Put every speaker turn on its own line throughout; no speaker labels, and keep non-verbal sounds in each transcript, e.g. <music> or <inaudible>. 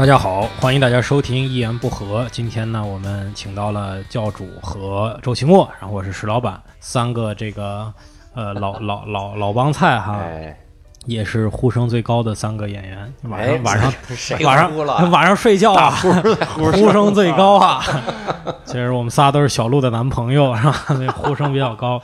大家好，欢迎大家收听一言不合。今天呢，我们请到了教主和周奇墨，然后我是石老板，三个这个呃老老老老帮菜哈，
哎，
也是呼声最高的三个演员。晚
哎
上晚上晚上？晚上睡觉啊，呼声最高啊。其实我们仨都是小鹿的男朋友，是吧？所以呼声比较高。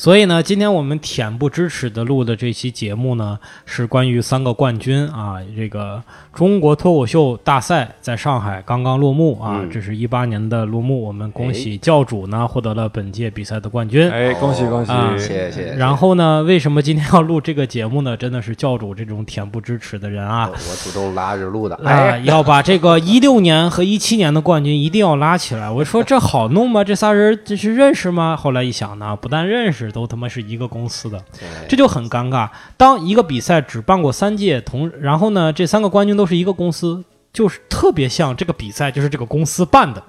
所以呢，今天我们恬不知耻的录的这期节目呢，是关于三个冠军啊。这个中国脱口秀大赛在上海刚刚落幕啊，
嗯
这是一八年的落幕。我们恭喜教主呢获得了本届比赛的冠军。
哎，恭喜恭喜！
啊
谢谢。
然后呢，为什么今天要录这个节目呢？真的是教主这种恬不知耻的人啊
我，我主动拉着录的。
啊，
哎，<laughs>
要把这个一六年和一七年的冠军一定要拉起来。我说这好弄吗？这仨人这是认识吗？后来一想呢，不但认识，都他妈是一个公司的，这就很尴尬。当一个比赛只办过三届，同然后呢，这三个冠军都是一个公司，就是特别像这个比赛就是这个公司办的。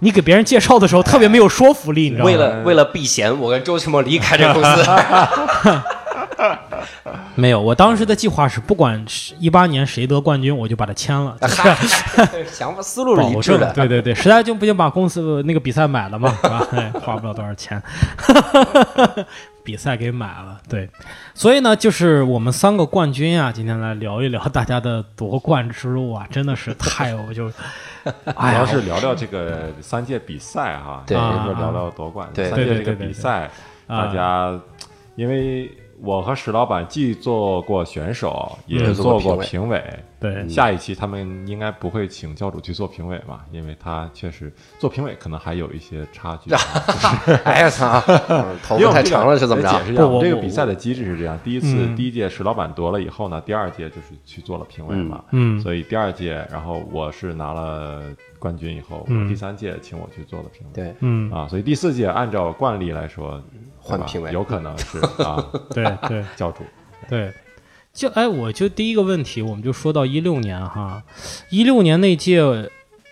你给别人介绍的时候特别没有说服力，你知道吗？
为了为了避嫌，我跟周奇墨离开这个公司。<laughs> <laughs>
没有，我当时的计划是，不管是一八年谁得冠军，我就把他签了。
嗨，<laughs> 想法思路是一致的。
对对对，实在就不行把公司那个比赛买了嘛，<laughs> 是吧？哎花不了多少钱，比赛给买了。对，所以呢，就是我们三个冠军啊，今天来聊一聊大家的夺冠之路啊，真的是太我就，
主要，是聊聊这个三届比赛哈，
对
别说聊聊夺冠，
对
三届这个
对对对对
比赛，
啊
大家因为我和史老板既做过选手，也
嗯
做过评委。
对
下一期他们应该不会请教主去做评委嘛，因为他确实做评委可能还有一些差距。<laughs>
哎呀操，<laughs> 嗯头
因为我们这个
发太长了是怎么着？
解释一下，
我
这个比赛的机制是这样：第一次
嗯
第一届史老板夺了以后呢，第二届就是去做了评委嘛。
嗯
所以第二届，然后我是拿了冠军以后，
嗯
第三届请我去做了评委。
对，
嗯，
啊，所以第四届按照惯例来说，
换评委
有可能是 <laughs> 啊
对对
教主。
对。就哎，我就第一个问题，我们就说到一六年哈，一六年那届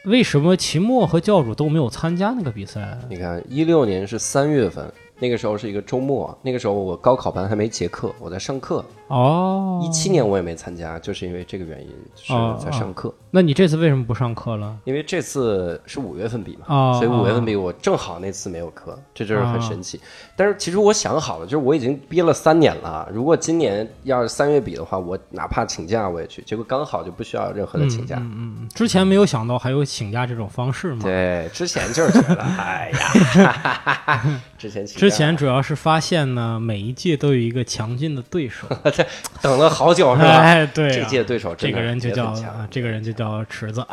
为什么秦墨和教主都没有参加那个比赛？
你看，一六年是三月份，那个时候是一个周末，那个时候我高考班还没结课，我在上课。
哦，
一七年我也没参加，就是因为这个原因，是
哦
在上课。
那你这次为什么不上课了？
因为这次是五月份比嘛，
哦
所以五月份比我正好那次没有课，这就是很神奇。但是其实我想好了，就是我已经憋了三年了，如果今年要是三月比的话，我哪怕请假我也去。结果刚好就不需要任何的请假。
嗯嗯，之前没有想到还有请假这种方式吗。
对，之前就是觉得，<laughs> 哎呀，<laughs> 之前
之前主要是发现呢，每一届都有一个强劲的对手，<laughs>
等了好久是吧？<laughs>
哎，对啊、
这届对手
这个人就叫这个人就叫池子，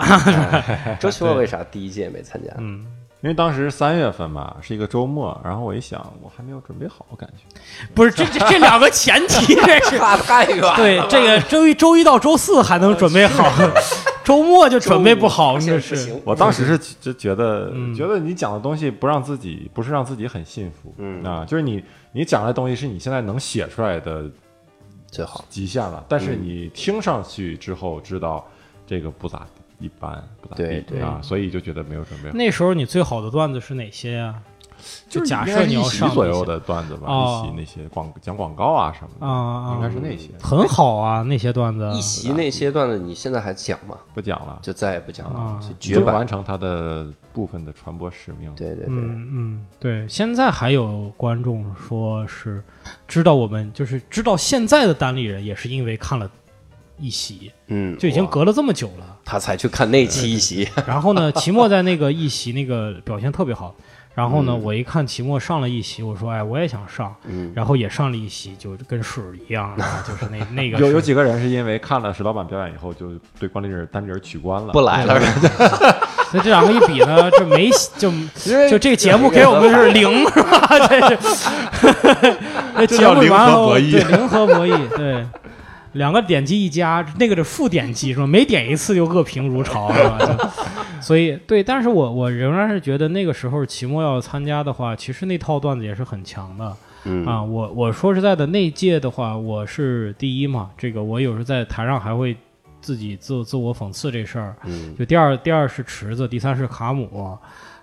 <laughs>
周奇墨为啥第一届没参加？
嗯，
因为当时三月份嘛，是一个周末，然后我一想，我还没有准备好，我感觉。
不是这这这两个前提，这是 <laughs>
差太远了。
对这个周一周一到周四还能准备好，周末就准备不好，是。
不行
我当时是就觉得，
嗯。
觉得你讲的东西不让自己，不是让自己很信服，
嗯。
啊，就是你你讲的东西是你现在能写出来的
最好。
极限了，但
嗯
是你听上去之后知道这个不咋一般，不咋地
对对
啊，所以就觉得没有准备好。
那时候你最好的段子是哪些呀？
就是
假设你要
应该是一席
上
左右的段子吧，
哦
一席那些广讲广告啊什么的，
啊，
应该是那些，
很好啊，那些段子
一席那些段子，你现在还讲吗？
不讲了，
就再也不讲
啊
了，是
就
绝版。
完成它的部分的传播使命。
对对对，
嗯嗯，对，现在还有观众说是知道我们就是知道现在的单立人也是因为看了一席，
嗯，
就已经隔了这么久了。
他才去看那期一席，
然后呢，齐墨在那个一席那个表现特别好。然后呢，
嗯。
我一看齐墨上了一席，我说哎，我也想上，
嗯，
然后也上了一席，就跟水一样，啊 <laughs> 就是那那个
有有几个人是因为看了石老板表演以后，就对关丽人单立人取关了，
不来了，<laughs>
那这两个一比呢，这没就 <laughs> 就这个节目给我们是零是吧？这是。这节目完后
零和博弈。
对零和博弈对。两个点击一加，那个是负点击是吧？每点一次就恶评如潮 <laughs> 是吧？所以对，但是我我仍然是觉得那个时候期末要参加的话，其实那套段子也是很强的。
嗯
啊，我我说实在的，那届的话，我是第一嘛，这个我有时候在台上还会自己自自我讽刺这事儿。
嗯
就第二第二是池子，第三是卡姆。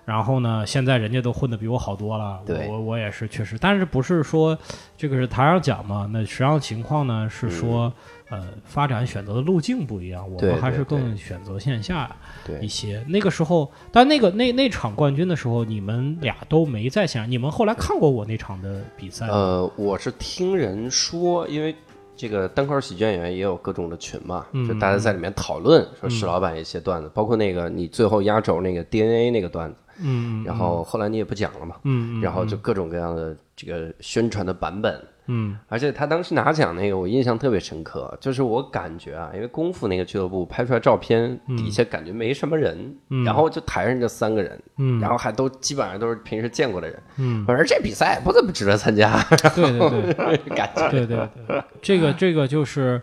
然后呢，现在人家都混得比我好多了，我我我也是确实，但是不是说这个是台上讲嘛？那实际上情况呢是说，呃，发展选择的路径不一样，我们还是更选择线下一
对，
些。那个时候，但那个那那场冠军的时候，你们俩都没在线上，你们后来看过我那场的比赛？
呃，我是听人说，因为这个单口喜剧演员也有各种的群嘛，
嗯
就大家在里面讨论说石老板一些段子，包括那个你最后压轴那个 DNA 那个段子，
嗯，
然后后来你也不讲了嘛，
嗯，嗯
然后就各种各样的这个宣传的版本。
嗯。
而且他当时拿奖那个，我印象特别深刻，就是我感觉啊，因为功夫那个俱乐部拍出来照片，底下感觉没什么人，然后就台上这三个人，
嗯。
然后还都基本上都是平时见过的人，
嗯，
我说这比赛不怎么值得参加，
对对对。<laughs>
感觉。
对对对，这个这个就是，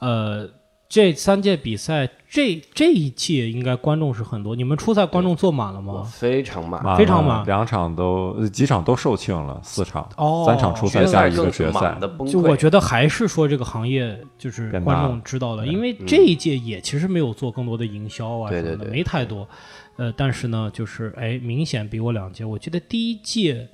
呃，这三届比赛，这这一届应该观众是很多。你们初赛观众坐满了吗？
非常满，
非常满
两场都呃几场都售罄了，四场，
哦
三场初赛
决赛
加一个决赛。
就我觉得还是说这个行业就是观众知道的，因为这一届也其实没有做更多的营销啊什么的，没太多。呃，但是呢，就是哎，明显比我两届。我记得第一届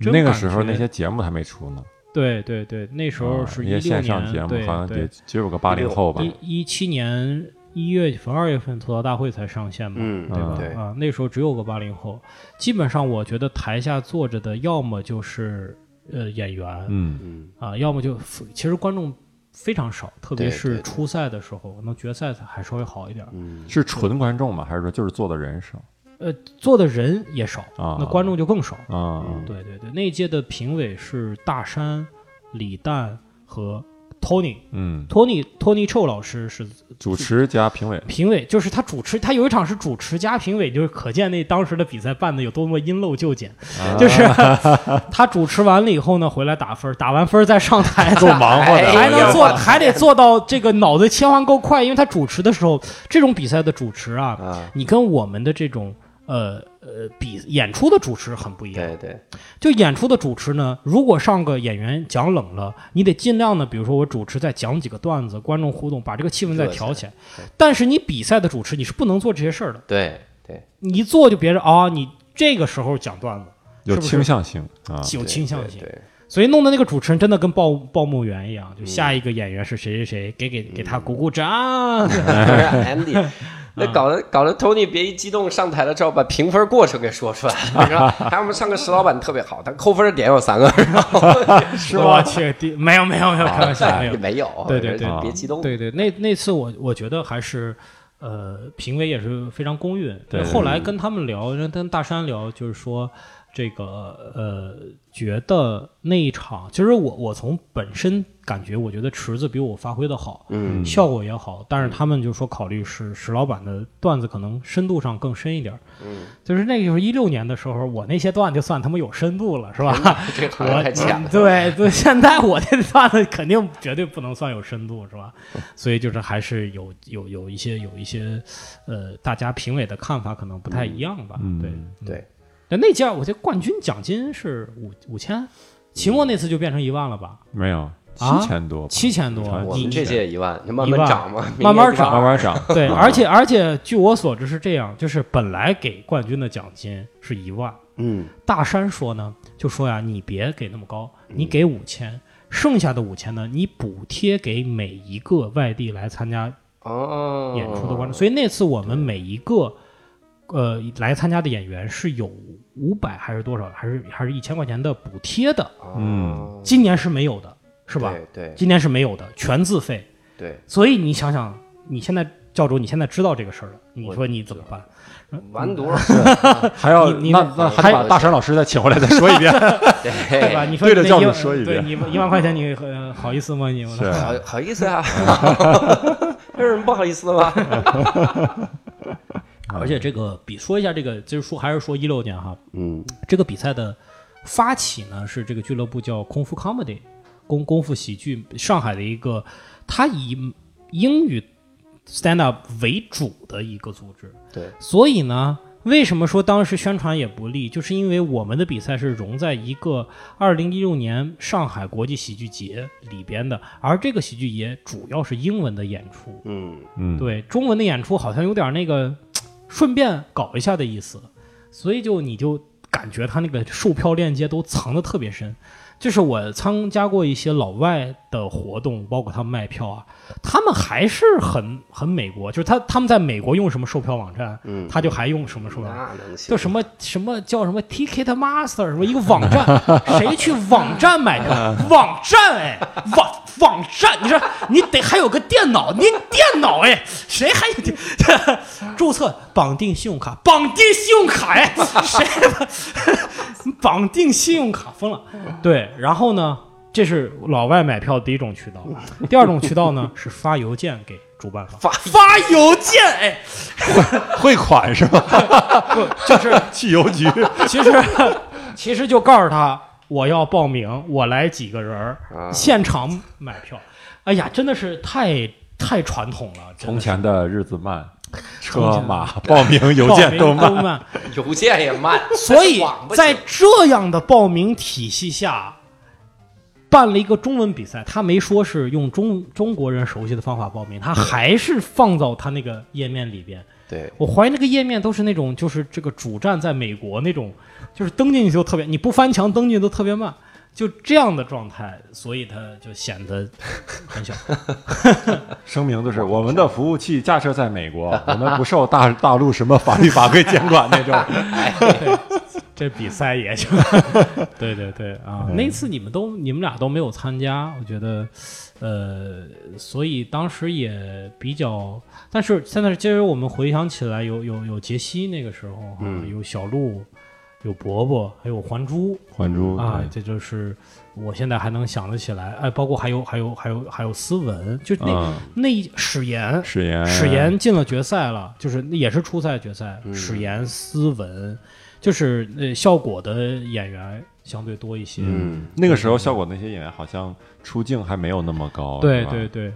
那个时候那些节目还没出呢，
对对对，那时候
啊
是一六
一些线上
年，
节目
对对
好像得只有个八零后吧，
一一七年一月份、二月份吐槽大会才上线嘛，
嗯，
对吧
对，
啊，那时候只有个八零后，基本上我觉得台下坐着的要么就是呃演员
嗯，
嗯，
啊，要么就其实观众非常少，特别是初赛的时候，可能决赛还稍微好一点
是纯观众吗？还是说就是坐的人少
呃，坐的人也少，
啊？
那观众就更少。
啊，
对对对，那一届的评委是大山、李诞和 Tony。
嗯
，Tony Tony Chou 老师是
主持加评委，
评委，就是他主持，他有一场是主持加评委，就是可见那当时的比赛办的有多么因陋就简。
啊
就是 <laughs> 他主持完了以后呢，回来打分，打完分再上台，<laughs>
够忙活的，
还能做，还得做到这个脑子切换够快，因为他主持的时候，这种比赛的主持啊，
啊，
你跟我们的这种呃呃比演出的主持很不一样。
对对，
就演出的主持呢，如果上个演员讲冷了，你得尽量的，比如说我主持再讲几个段子，观众互动，把这个气氛再调起来。但是你比赛的主持，你是不能做这些事儿的，
对对，
你一做就别人啊，你这个时候讲段子
有倾向性啊，
有倾向性，
对，对
所以弄的那个主持人真的跟报报幕员一样，就下一个演员是谁谁谁，给给给他鼓鼓掌。<laughs>
Andy，那搞得搞得 Tony 别一激动上台了之后，把评分过程给说出来了，是吧？还有我们上个石老板特别好，他扣分的点有三个，然后 <laughs> 是吧？
我去，没有没有没有，开玩笑没有
也。没有，
对对对
别激动，
对对，那那次我我觉得还是，呃，评委也是非常公允。
对
后来跟他们聊，跟大山聊，就是说这个呃，觉得那一场，其实我我从本身感觉，我觉得池子比我发挥的好，
嗯
效果也好，但是他们就说考虑是石老板的段子可能深度上更深一点儿。
嗯，
就是那个时候一六年的时候，我那些段就算他妈有深度了，是吧？
这行业 <laughs> 太浅了，
对对，现在我这段子肯定绝对不能算有深度，是吧？所以就是还是有有有一些有一些，呃，大家评委的看法可能不太一样吧？
嗯
对
对。
但那届我记得冠军奖金是五五千，期末那次就变成一万了吧？
没有七
啊
千多吧，
七千多，你
我们这届一万，你慢
一万
慢涨嘛，
慢慢涨
慢慢涨，
对，<laughs> 而且而且据我所知是这样，就是本来给冠军的奖金是一万，
嗯
大山说呢，就说呀，你别给那么高，你给五千，剩下的五千呢，你补贴给每一个外地来参加
哦，
演出的观众。所以那次我们每一个呃来参加的演员是有五百还是多少，还是还是一千块钱的补贴的。
嗯，
今年是没有的，是吧？
对对
今年是没有的，全自费。
对，
所以你想想，你现在教主，你现在知道这个事儿了，你说你怎么办？
完犊 <laughs> 子
还要
你你
那那还把大山老师再请回来再说一遍，<laughs> <laughs>
对吧？你说
对着教主说一遍
对你一万块钱你呃好意思吗？你
们
好好意思啊，有什么不好意思的吗？
而且这个比说一下这个，就是说还是说一六年哈，
嗯。
这个比赛的发起呢是这个俱乐部叫功夫 comedy 功功夫喜剧，上海的一个，它以英语 stand up 为主的一个组织，
对，
所以呢，为什么说当时宣传也不利？就是因为我们的比赛是融在一个二零一六年上海国际喜剧节里边的，而这个喜剧节主要是英文的演出，
嗯，
嗯，
对中文的演出好像有点那个顺便搞一下的意思，所以就你就感觉他那个售票链接都藏得特别深。就是我参加过一些老外的活动，包括他们卖票啊，他们还是很很美国，就是他他们在美国用什么售票网站，
嗯
他就还用什么售票网站。
那能行？
叫什么什么叫什么 Ticket Master 什么一个网站，<laughs> 谁去网站买票？网站哎，网网站，你说你得还有个电脑，您电脑哎，谁还有 <laughs> 注册绑定信用卡？绑定信用卡哎，谁 <laughs> 绑定信用卡疯了？<laughs> 对，然后呢，这是老外买票第一种渠道，第二种渠道呢是发邮件给主办方，
发
发邮件哎，
汇款是吧？
不就是
去邮局，
其实其实就告诉他我要报名，我来几个人儿，
啊
现场买票。哎呀，真的是太太传统了，
从前的日子慢，车马报名邮件
都
慢。
邮件也慢，
所以 <laughs> 在这样的报名体系下。办了一个中文比赛，他没说是用中中国人熟悉的方法报名，他还是放到他那个页面里边。
对，
我怀疑那个页面都是那种，就是这个主站在美国那种，就是登进去就特别，你不翻墙登进去都特别慢，就这样的状态，所以它就显得很小。<laughs>
声明就是我们的服务器架设在美国，我们不受大大陆什么法律法规监管那种。<laughs>
这比赛也就，<laughs> 对对对啊，那次你们都你们俩都没有参加，我觉得，呃，所以当时也比较，但是现在其实我们回想起来，有有有杰西那个时候哈、
嗯
有小鹿，有伯伯，还有还珠，
还珠
啊，这就是我现在还能想得起来，哎，包括还有还有还有还有斯文，就那、
嗯
那一史岩，
史岩，
史岩进了决赛了，就是也是初赛决赛，
嗯
史岩、斯文，就是呃效果的演员相对多一些。
嗯，
那个时候效果那些演员好像出镜还没有那么高，
对对对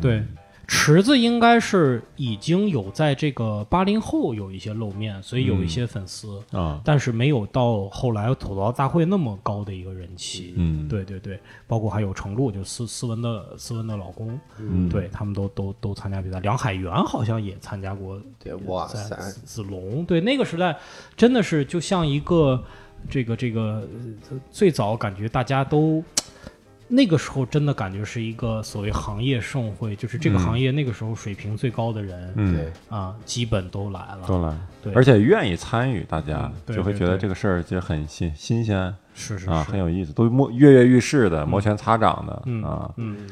对，池子应该是已经有在这个八零后有一些露面，所以有一些粉丝，
啊，
但是没有到后来吐槽大会那么高的一个人气。
嗯，
对对对，包括还有程璐，就斯斯文的斯文的老公，
嗯，
对他们都都都参加比赛。梁海源好像也参加过
对，哇塞，
子子龙，对那个时代真的是就像一个这个这个呃最早感觉大家都那个时候真的感觉是一个所谓行业盛会，就是这个
嗯。
行业那个时候水平最高的人、
嗯。
对，
啊，基本都来了。
都来，
对，
而且愿意参与，大家
嗯
就会觉得这个事儿就很新新鲜
是是
啊，
是。
很有意思，都摸跃跃欲试的，摩拳擦掌的
嗯
啊，
嗯，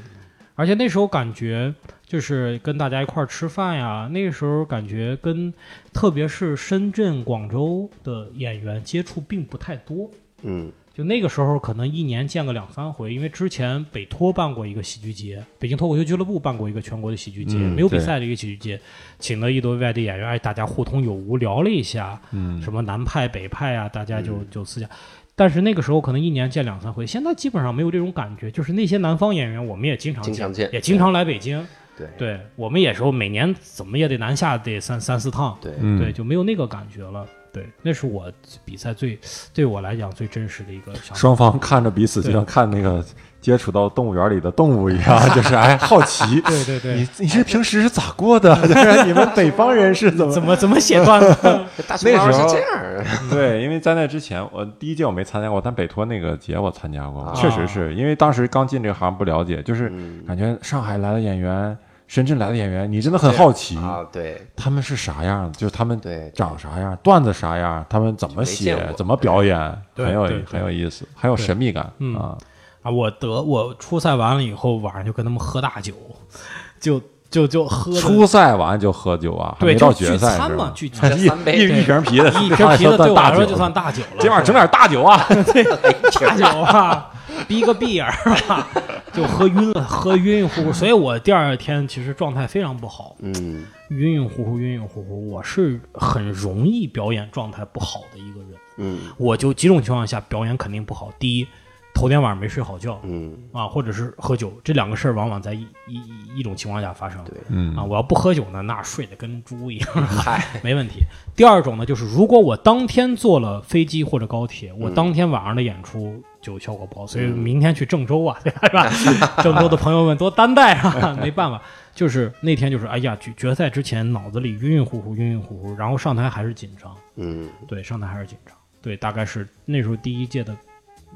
而且那时候感觉就是跟大家一块儿吃饭呀，那个时候感觉跟特别是深圳、广州的演员接触并不太多。
嗯
就那个时候，可能一年见个两三回，因为之前北托办过一个喜剧节，北京脱口秀俱乐部办过一个全国的喜剧节，
嗯
没有比赛的一个喜剧节，请了一堆外地演员，哎，大家互通有无，聊了一下，
嗯，
什么南派北派啊，大家就就私下。但是那个时候可能一年见两三回，现在基本上没有这种感觉。就是那些南方演员，我们也经常
经常见
也经常来北京。
对
对我们也是每年怎么也得南下得三三四趟，
对，
嗯
对，就没有那个感觉了。对，那是我比赛最对我来讲最真实的一个想法。
双方看着彼此就像看那个接触到动物园里的动物一样，就是哎好奇，<laughs>
对对对，
你你是平时是咋过的？<laughs> 就是你们北方人是怎么
怎么怎么写段子？<laughs>
那时候是
这样儿，
对，因为在那之前，我第一届我没参加过，但北托那个节我参加过，
啊
确实是因为当时刚进这个行不了解，就是
嗯
感觉上海来的演员、深圳来的演员，你真的很好奇
啊，对。
他们是啥样，就是他们
对，
长啥样，段子啥样，他们怎么写，怎么表演，很有很有意思，很有神秘感
嗯
啊。
啊，我得我初赛完了以后，晚上就跟他们喝大酒，<laughs> 就就就喝
初赛完就喝酒啊，还
对，
没到决赛
嘛，？聚餐
一一一瓶啤的，
一瓶啤的对我来说就算
大
大酒了。
今晚整点大酒啊！<laughs>
大酒啊，逼个闭眼儿吧，就喝晕了，喝晕晕乎乎，所以我第二天其实状态非常不好，
嗯
晕晕乎乎，晕晕乎乎。我是很容易表演状态不好的一个人，
嗯
我就几种情况下表演肯定不好。第一，头天晚上没睡好觉
嗯，
啊，或者是喝酒，这两个事儿往往在一一一一种情况下发生。
对
嗯
啊，我要不喝酒呢，那睡得跟猪一样，
嗨，
没问题。第二种呢，就是如果我当天坐了飞机或者高铁，我当天晚上的演出就效果不好，所以明天去郑州啊，对吧？是吧？郑州的朋友们多担待啊，<laughs> 没办法，就是那天就是哎呀，决决赛之前脑子里晕晕乎乎、晕晕乎乎，然后上台还是紧张，
嗯。
对，上台还是紧张，对，大概是那时候第一届的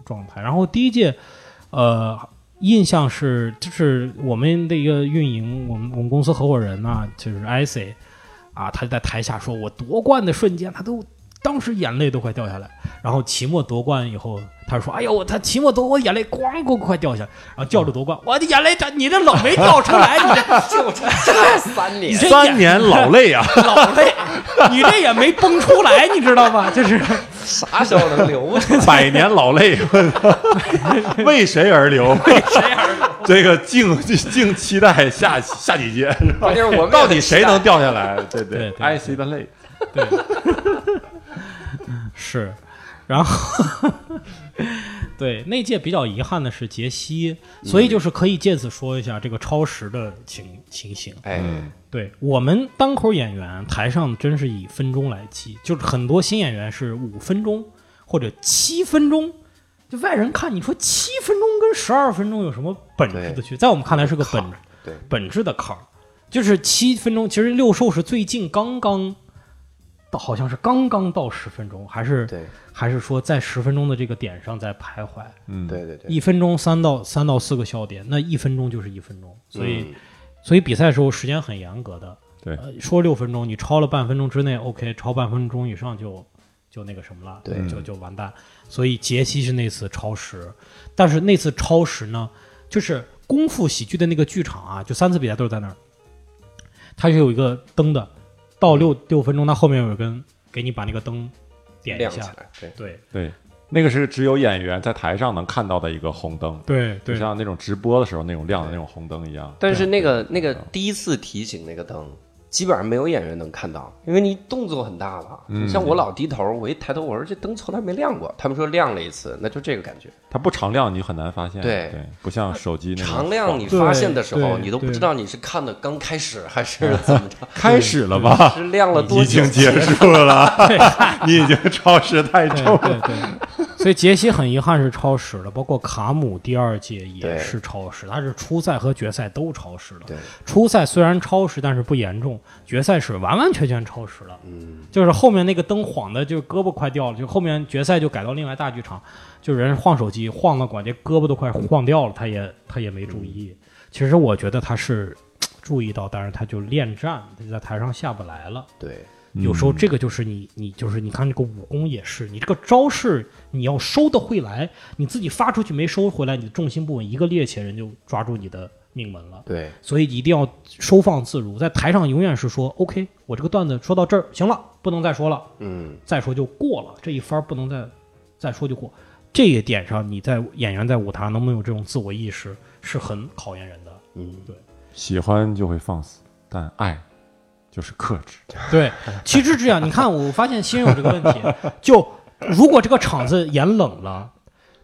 状态。然后第一届，呃，印象是就是我们的一个运营，我们我们公司合伙人呢、就是 IC 啊，他就在台下说，我夺冠的瞬间，他都当时眼泪都快掉下来。然后期末夺冠以后，他说：“哎呦，他期末夺，我眼泪咣咣快掉下来。”然后叫着夺冠，我的眼泪这你这老没掉出来，你这
就这三年，
三年老泪啊，
老泪，你这也没崩出来，你知道吗？就是。
啥时候能流出来？
百年老泪，为谁而流？为谁而流？这个敬敬期待下下几届，是吧
关键是我们也
到底谁能掉下来？对
对对
爱惜的泪。
对，是，然后对那届比较遗憾的是杰西，所以就是可以借此说一下这个超时的情情形。
哎，
嗯
对我们单口演员台上真是以分钟来计，就是很多新演员是五分钟或者七分钟。就外人看你说七分钟跟十二分钟有什么本质的区别？在我们看来是个本，本质的坎儿，就是七分钟。其实六兽是最近刚刚到，好像是刚刚到十分钟，还是
对
还是说在十分钟的这个点上在徘徊。
嗯，
对对对，
一分钟三到三到四个笑点，那一分钟就是一分钟，所以、
嗯
所以比赛时候时间很严格的。
对
呃，说六分钟，你超了半分钟之内，OK，超半分钟以上就就那个什么了，
对
就就完蛋。所以杰西是那次超时，但是那次超时呢，就是功夫喜剧的那个剧场啊，就三次比赛都是在那儿，它是有一个灯的，到六六分钟，它后面有一根给你把那个灯点一下，
亮起来，对，
对。
对，那个是只有演员在台上能看到的一个红灯，就
对。就，
像那种直播的时候那种亮的那种红灯一样。
但是那个那个第一次提醒那个灯，基本上没有演员能看到，因为你动作很大了。
嗯
像我老低头，我一抬头，我说这灯从来没亮过。他们说亮了一次，那就这个感觉。
它不常亮，你很难发现。
对
对，不像手机
常亮你发现的时候，你都不知道你是看的刚开始还是怎么着，<laughs>
开始了吧？<laughs>
是亮了多久已
经？结束了，<laughs> 你已经超时太
对
重了。
对对，所以杰西很遗憾是超时了，包括卡姆第二届也是超时，他是初赛和决赛都超时了。
对，
初赛虽然超时，但是不严重，决赛是完完全全超时了。
嗯，
就是后面那个灯晃的，就胳膊快掉了。就后面决赛就改到另外大剧场，就人晃手机晃到管这胳膊都快晃掉了，他也他也没注意。其实我觉得他是 <tsk> 注意到，但是他就恋战，他就在台上下不来了。
对，
有时候这个就是你，你就是你看这个武功也是，你这个招式你要收得回来，你自己发出去没收回来，你的重心不稳，一个趔趄人就抓住你的命门了。
对，
所以一定要收放自如，在台上永远是说 OK，我这个段子说到这儿行了，不能再说了，
嗯，
再说就过了，这一番儿不能再再说就过。这一点上，你在演员在舞台能不能有这种自我意识，是很考验人的。
嗯，对
喜欢就会放肆，但爱就是克制。
对，其实这样，你看，我发现新人有这个问题，<laughs> 就如果这个场子演冷了，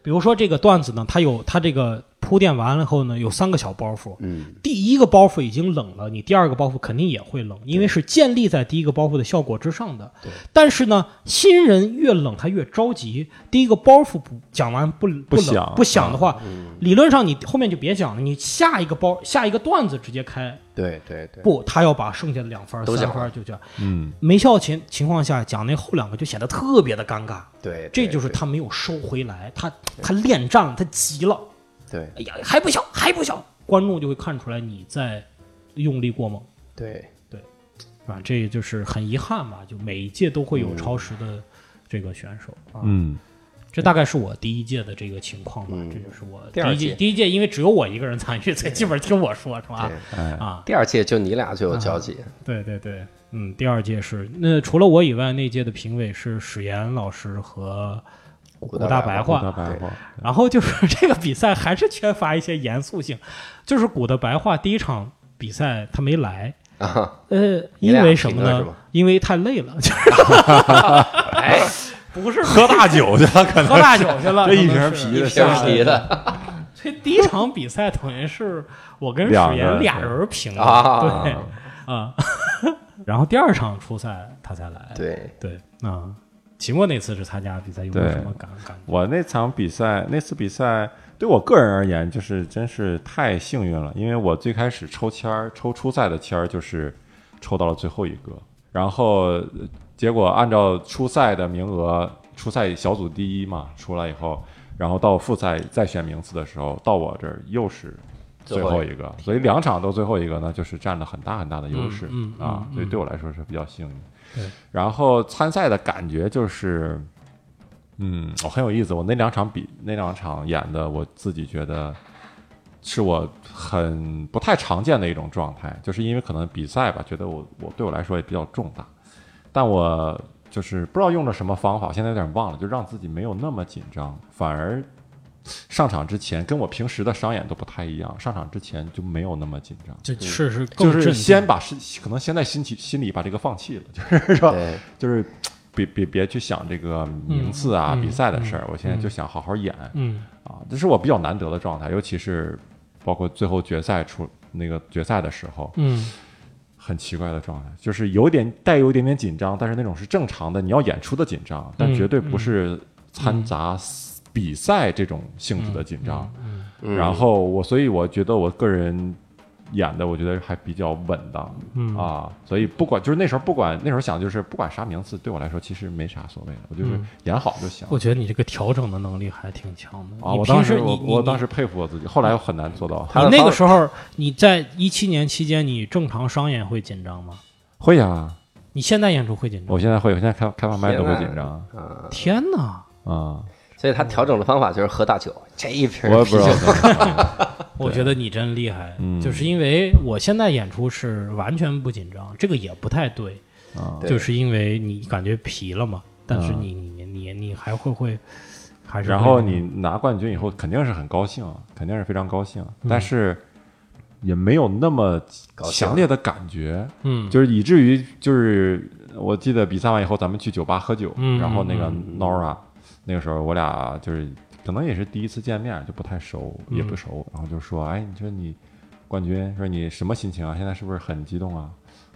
比如说这个段子呢，它有它这个铺垫完了后呢，有三个小包袱，
嗯，
第一个包袱已经冷了，你第二个包袱肯定也会冷，因为是建立在第一个包袱的效果之上的。
对。
但是呢，新人越冷他越着急，第一个包袱不讲完不不冷不响的话，
嗯。
理论上你后面就别讲了，你下一个包下一个段子直接开。
对对对，
不，他要把剩下的两分三分儿就讲。
嗯，
没效情情况下讲那后两个就显得特别的尴尬，
对，
这就是他没有收回来，他他恋战了，他急了，
对。
哎呀还不小还不小，观众就会看出来你在用力过猛，
对，
是吧？这也就是很遗憾吧，就每一届都会有超时的这个选手啊，
嗯，
这大概是我第一届的这个情况吧，
嗯。
这就是我
第二届
第一届第一届因为只有我一个人参与，所以基本听我说是吧？
对。
哎，
啊，
第二届就你俩就有交集，
对对对，嗯，第二届是那除了我以外，那届的评委是史岩老师和古
古大
大白
白话
大。白话，
然后就是 <laughs> 这个比赛还是缺乏一些严肃性，就是古的白话第一场比赛他没来，
啊，
呃，因为什么呢？因为太累了，
哎，<laughs>
不是
喝大酒去了，可能
喝大酒去了，
这一瓶啤的
一瓶啤的
这第一场比赛等于是我跟史岩俩人平的，
啊
对。啊，<laughs> 然后第二场初赛他才来，
对，
对啊，期末那次是参加比赛，有没有什么感感觉？
我那场比赛，那次比赛对我个人而言，就是真是太幸运了，因为我最开始抽签儿，抽初赛的签儿，就是抽到了最后一个，然后呃结果按照初赛的名额，初赛小组第一嘛，出来以后，然后到复赛再选名次的时候，到我这儿又是。最后一个，所以两场都最后一个呢，就是占了很大很大的优势、
嗯嗯
啊
嗯，
所以对我来说是比较幸运。然后参赛的感觉就是，嗯，我很有意思。我那两场比那两场演的，我自己觉得是我很不太常见的一种状态，就是因为可能比赛吧，觉得我我对我来说也比较重大，但我就是不知道用了什么方法，现在有点忘了，就让自己没有那么紧张，反而上场之前跟我平时的商演都不太一样，上场之前就没有那么紧张。
这是是
就是先把是可能现在心情心里把这个放弃了，就是说，<laughs> 就是别别别去想这个名次啊、
嗯
比赛的事儿，我现在就想好好演、
嗯。
啊，这是我比较难得的状态，尤其是包括最后决赛出那个决赛的时候，
嗯。
很奇怪的状态，就是有点带有一点点紧张，但是那种是正常的你要演出的紧张，但
嗯
绝对不是掺杂比赛这种性质的紧张。
嗯
嗯
然后我，所以我觉得我个人演的，我觉得还比较稳当。
嗯
啊，所以不管就是那时候不管那时候想就是不管啥名次，对我来说其实没啥所谓的，我就是
嗯
演好就行。
我觉得你这个调整的能力还挺强的。
啊，我当时我我当时佩服我自己，后来我很难做到。
你那个时候你在一七年期间，你正常商演会紧张吗？
会呀，
你现在演出会紧张？
我现在会，我现在开开放麦都会紧张
啊，
天哪！
啊，
所以他调整的方法就是喝大酒，这一瓶
我也不知道 <laughs>
我觉得你真厉害，
嗯。
就是因为我现在演出是完全不紧张，这个也不太对，
啊，
就是因为你感觉疲了嘛，但是
嗯
你你你你还会会还是
然后你拿冠军以后肯定是很高兴，肯定是非常高兴，
嗯。
但是也没有那么强烈的感觉，
嗯。
就是以至于就是我记得比赛完以后，咱们去酒吧喝酒，
嗯。
然后那个
嗯。
Nora 那个时候我俩就是可能也是第一次见面，就不太熟，
嗯
也不熟，然后就说，哎，你说你冠军，说你什么心情啊？现在是不是很激动啊？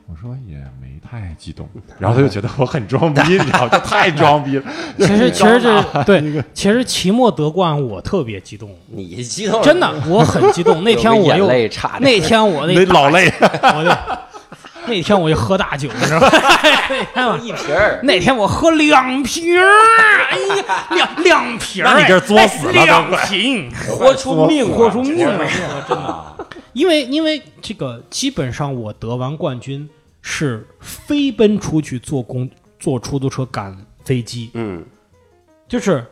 我说也没太激动，然后他就觉得我很装逼，你知道吗，这太装逼了。<laughs>
其实其实这 <laughs> 对，其实期末得冠我特别激动，
你激动
真的我很激动。<laughs> 那天我又
差
那天我那
那老累，
我就那天我就喝大酒，你知道吗？那天我
一瓶儿，
那天我喝两瓶儿，哎呀，两两瓶儿，
那你这作死了
哎两瓶，<laughs>
豁出命，
豁出命来，
了，
真的。因为因为这个，基本上我得完冠军是飞奔出去坐公坐出租车赶飞机，
嗯
就是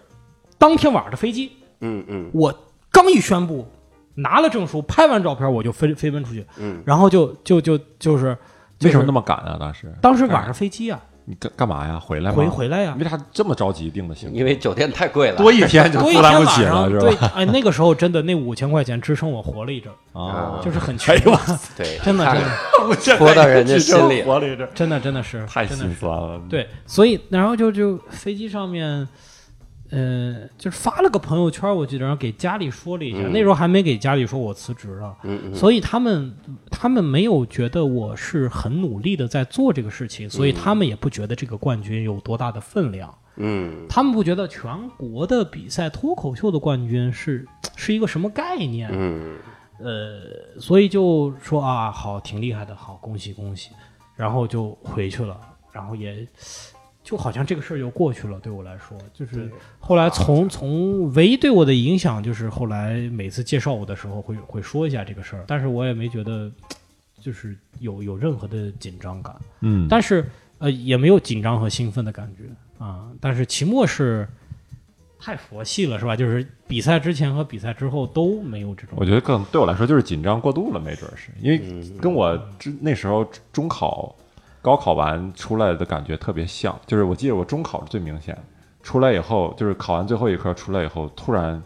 当天晚上的飞机，
嗯嗯
我刚一宣布拿了证书，拍完照片我就飞飞奔出去，
嗯，
然后就就就就是
为什么那
么？
赶啊？当时
当时晚上飞机啊，
你干干嘛呀？回来吗？
回回来呀、
为啥这么着急定的行程？
因为酒店太贵了，
多一天就
多一
负担
天晚
不起了，
上，对
是吧？，
哎，那个时候真的那五千块钱支撑我活了一阵儿，
啊，
就是很穷
哎，呦，
对，<laughs>
真的
看
真的 <laughs>
看戳 <laughs> 到人家心里
活了一阵
真的真的是
太心酸了。，
对，所以然后就就飞机上面，呃，就是发了个朋友圈，我记得，然后给家里说了一下。
嗯。
那时候还没给家里说我辞职了，
嗯嗯，
所以他们他们没有觉得我是很努力的在做这个事情，所以他们也不觉得这个冠军有多大的分量。
嗯。
他们不觉得全国的比赛脱口秀的冠军是是一个什么概念，
嗯。
呃，所以就说啊，好，挺厉害的，好，恭喜恭喜，然后就回去了，然后也就好像这个事儿就过去了，对我来说，就是后来从从唯一对我的影响就是后来每次介绍我的时候会会说一下这个事儿，但是我也没觉得就是有有任何的紧张感，
嗯，
但是呃也没有紧张和兴奋的感觉啊，但是期末是。太佛系了是吧？就是比赛之前和比赛之后都没有这种
我觉得更对我来说就是紧张过度了，没准是因为
嗯
跟我之那时候中考、高考完出来的感觉特别像，就是我记得我中考是最明显，出来以后就是考完最后一科出来以后，突然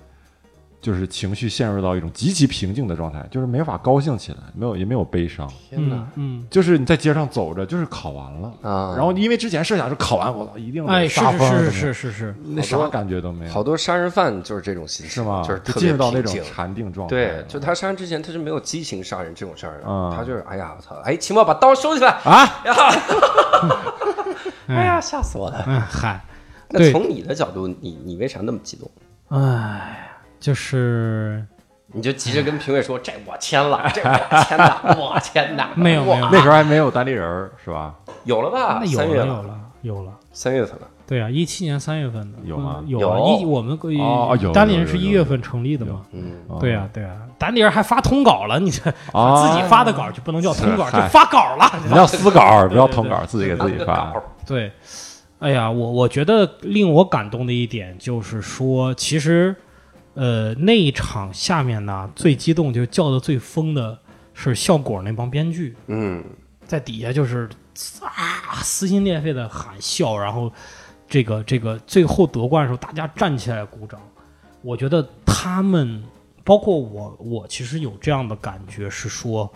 就是情绪陷入到一种极其平静的状态，就是没法高兴起来，没有也没有悲伤，
天哪。
嗯嗯，
就是你在街上走着，就是考完了。
啊！
然后因为之前设想是考完我操一定
哎，
得
是
发疯
是是是是是，
那啥感觉都没有，
好多杀人犯就是这种心情，
是吗？
就是
进入到那种禅定状态。
对，就他杀人之前他是没有激情杀人这种事儿他就是哎呀我操，哎秦墨把刀收起来，
啊，
哎呀。<laughs> 吓死我了。
嗯嗨，
那从你的角度，你你为啥那么激动？
哎，就是
你就急着跟评委说这我签了，这我签的，我签的，
没有没有
那时候还没有单立人是吧？<laughs>
有了吧？
那有了有了有了。
三月份了，
对啊，一七年三月份的
有吗
嗯有
有
啊，一我们
哦
单立人是一月份成立的嘛？
嗯，
哦
对啊，对啊，单立人还发通稿了，你这 <laughs>
啊
自己发的稿就不能叫通稿，就发稿了。
你要私稿，不要通稿，自己给自己发。
对，哎呀，我我觉得令我感动的一点就是说，其实，呃，那一场下面呢，最激动就叫的最疯的是效果那帮编剧，
嗯，
在底下就是啊撕心裂肺的喊笑，然后这个这个最后夺冠的时候，大家站起来鼓掌。我觉得他们，包括我，我其实有这样的感觉，是说，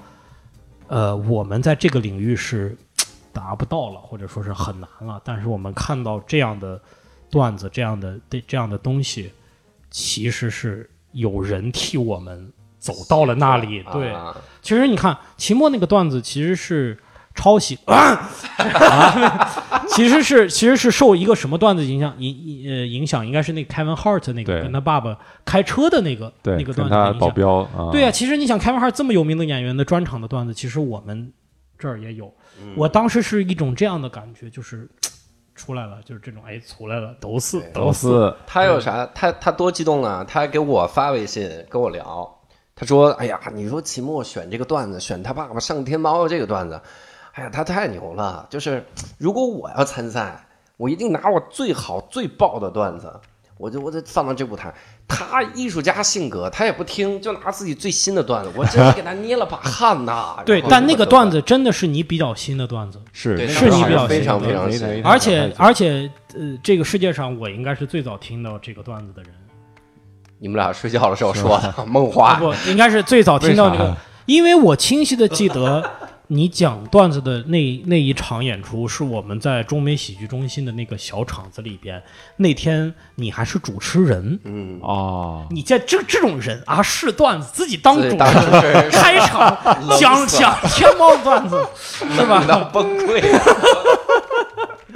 呃，我们在这个领域是 <tsk> 达不到了，或者说是很难了。但是我们看到这样的段子，这样的这样的东西，其实是有人替我们走到了那里。对，
啊
其实你看秦末那个段子其实是抄袭，<coughs> 其实是其实是受一个什么段子影响影影呃影响，应该是那个 Kevin Hart 那个跟他爸爸开车的那个，那个段子的影响。
镖啊，
对呀、其实你想 Kevin Hart 这么有名的演员的专场的段子，其实我们这儿也有。
嗯
我当时是一种这样的感觉，就是出来了，就是这种哎出来了，都是
都是
他有啥？他他多激动啊！他还给我发微信跟我聊，他说：“哎呀，你说期末选这个段子，选他爸爸上天猫这个段子，哎呀，他太牛了！就是如果我要参赛，我一定拿我最好最爆的段子，我就我就放到这舞台。他艺术家性格，他也不听，就拿自己最新的段子，我真是给他捏了把汗呐！<laughs>
对但那个段子真的是你比较新的段子，
是
是你比较
个好像
非常
新
非常新
而且而且呃，这个世界上我应该是最早听到这个段子的人。
你们俩睡觉的时候说的梦话，
不，应该是最早听到那个，因为我清晰的记得你讲段子的那那一场演出是我们在中美喜剧中心的那个小场子里边，那天你还是主持人，
嗯，
哦，
你见这这种人啊，是段子自己当主持
人。
人，开场讲讲天猫段子，是吧？
到崩溃。了。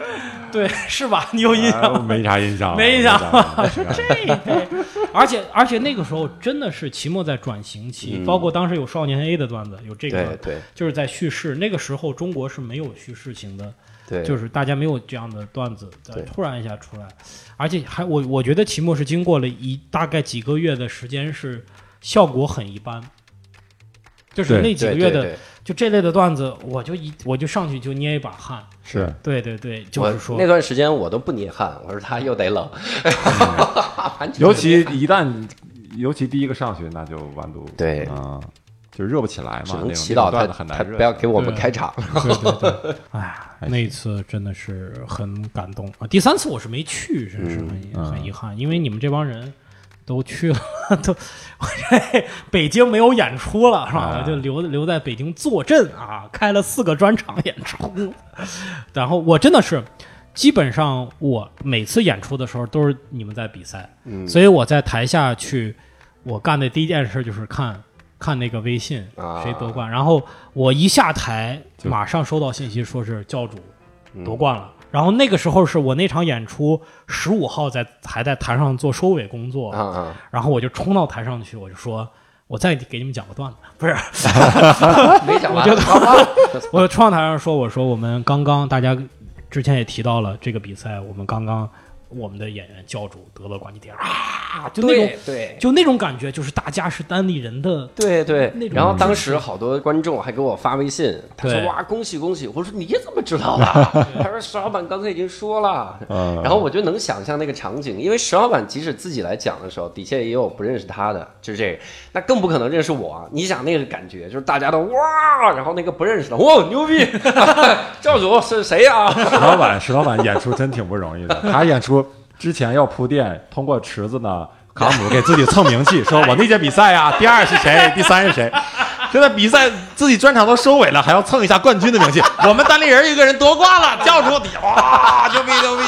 <laughs>
对，是吧？你有印象
没啥印象，
没印象。<laughs> 这对，而且而且那个时候真的是期末在转型期，
嗯
包括当时有少年 A 的段子，有这个
对对
就是在叙事。那个时候中国是没有叙事型的，
对，
就是大家没有这样的段子，
对
突然一下出来，而且还我我觉得期末是经过了一大概几个月的时间，是效果很一般。就是那几个月的，就这类的段子，我就一我就上去就捏一把汗。
是
对对对，就是说
那段时间我都不捏汗，我说他又得冷，<laughs>
尤其一旦，尤其第一个上去，那就完犊子。
对
啊，就热不起来嘛。只
能祈祷他。不要给我们开场。
对对对，<laughs> 哎，
还
那一次真的是很感动啊！第三次我是没去，真是很、
嗯
很遗憾，因为你们这帮人都去了，都我这北京没有演出了，是吧？
啊
我就留留在北京坐镇啊，开了四个专场演出，<laughs> 然后我真的是。基本上我每次演出的时候都是你们在比赛，
嗯
所以我在台下去，我干的第一件事就是看看那个微信
啊
谁夺冠，然后我一下台马上收到信息说是教主
嗯
夺冠了。然后那个时候是我那场演出十五号在还在台上做收尾工作！然后我就冲到台上去，我就说，我再给你们讲个段子，<laughs> 不是，<laughs>
没讲完，
我觉得
好吧。<laughs>
我冲到台上说，我说我们刚刚大家之前也提到了这个比赛，我们刚刚我们的演员教主得了冠军点啊，就那种
对对
就那种感觉，就是大家是单立人的，
对对然后当时好多观众还给我发微信，他说哇恭喜恭喜，我说你怎么知道的？<laughs> 他说石老板刚才已经说了。
嗯，
然后我就能想象那个场景，因为石老板即使自己来讲的时候，底下也有不认识他的，就是这个，那更不可能认识我。你想那个感觉，就是大家都哇，然后那个不认识的，哇牛逼，<laughs> 教主是谁呀、
石老板，石老板演出真挺不容易的。他演出之前要铺垫，通过池子呢卡姆给自己蹭名气，<laughs> 说我那届比赛啊，第二是谁，第三是谁。现在比赛自己专场都收尾了，还要蹭一下冠军的名气。<laughs> 我们单立人一个人夺冠了，叫出底下哇，<laughs> 牛逼牛逼，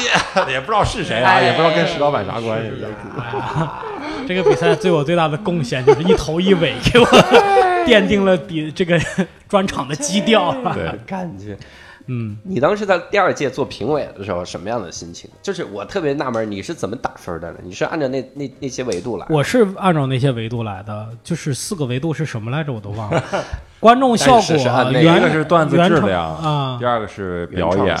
也不知道是谁啊，也不知道跟石老板啥关系。
这个比赛对我最大的贡献就是一头一尾，给我奠定了比这个专场的基调。
对，
感觉。
嗯，
你当时在第二届做评委的时候，什么样的心情？就是我特别纳闷，你是怎么打分的呢？你是按照那那那些维度来？
我是按照那些维度来的，就是四个维度是什么来着？我都忘了。<laughs> 观众效果，
第一个是段子质量
啊，
第二个是表演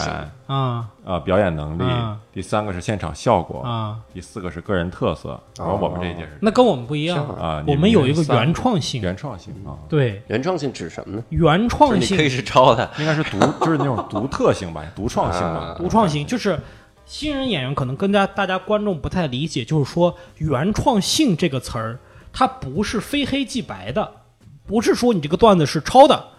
啊
啊，表演能力，第三个是现场效果
啊，
第四个是个人特色。然后我们这一届是
那跟我们不一样
啊，
我们有一个原创性，
原创性啊，
对，
原创性指什么呢？
原创性
可以是抄的，<laughs>
应该是独，就是那种独特性吧，独创性吧，
独创性就是新人演员可能跟大大家观众不太理解，就是说原创性这个词儿，它不是非黑即白的，不是说你这个段子是抄的。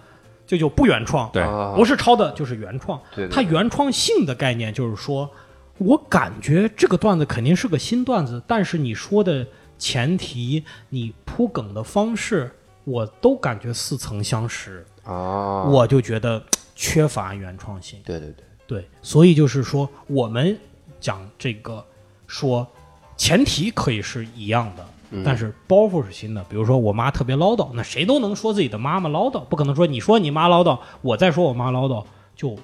这就不原创，
对，
不是抄的，就是原创。
对，
它原创性的概念就是说，我感觉这个段子肯定是个新段子，但是你说的前提，你铺梗的方式，我都感觉似曾相识
啊，
我就觉得缺乏原创性。
对对对
对，所以就是说，我们讲这个说前提可以是一样的。但是包袱是新的，比如说我妈特别唠叨，那谁都能说自己的妈妈唠叨，不可能说你说你妈唠叨，我再说我妈唠叨，就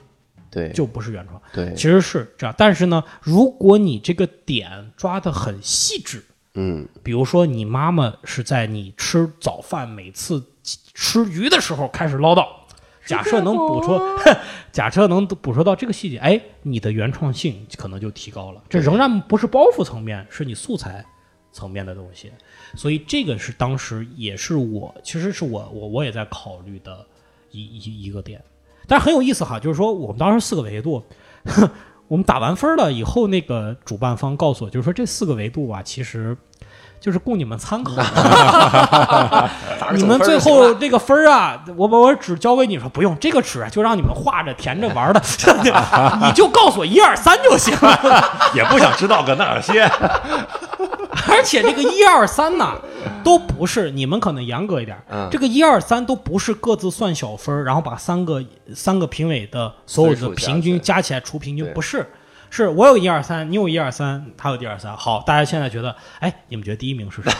对，
就不是原创。
对，
其实是这样。但是呢，如果你这个点抓得很细致，
嗯，
比如说你妈妈是在你吃早饭每次吃鱼的时候开始唠叨，假设能捕捉，<laughs> 假设能捕捉到这个细节，哎，你的原创性可能就提高了。这仍然不是包袱层面，是你素材。层面的东西，所以这个是当时也是我，其实是我我我也在考虑的一一一个点，但是很有意思哈，就是说我们当时四个维度，<laughs> 我们打完分了以后，那个主办方告诉我，就是说这四个维度啊，其实。就是供你们参考，<laughs> 你们最后这个分儿啊，我把我纸交给你说，不用这个纸，就让你们画着填着玩的，<laughs> 你就告诉我一二三就行，
也不想知道个哪些。<laughs>
而且这个一二三呢，都不是你们可能严格一点，这个一二三都不是各自算小分然后把三个三个评委的所有的平均加起来除平均，不是。是我有一二三，你有一二三，他有一二三。好，大家现在觉得，哎，你们觉得第一名是谁？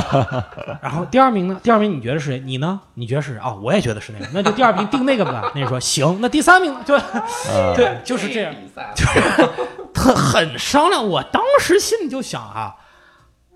<laughs> 然后第二名呢？第二名你觉得是谁？你呢？你觉得是谁？哦，我也觉得是那个，那就第二名定那个吧。<laughs> 那说行，那第三名就对，就是这样，就是很很商量。我当时心里就想啊。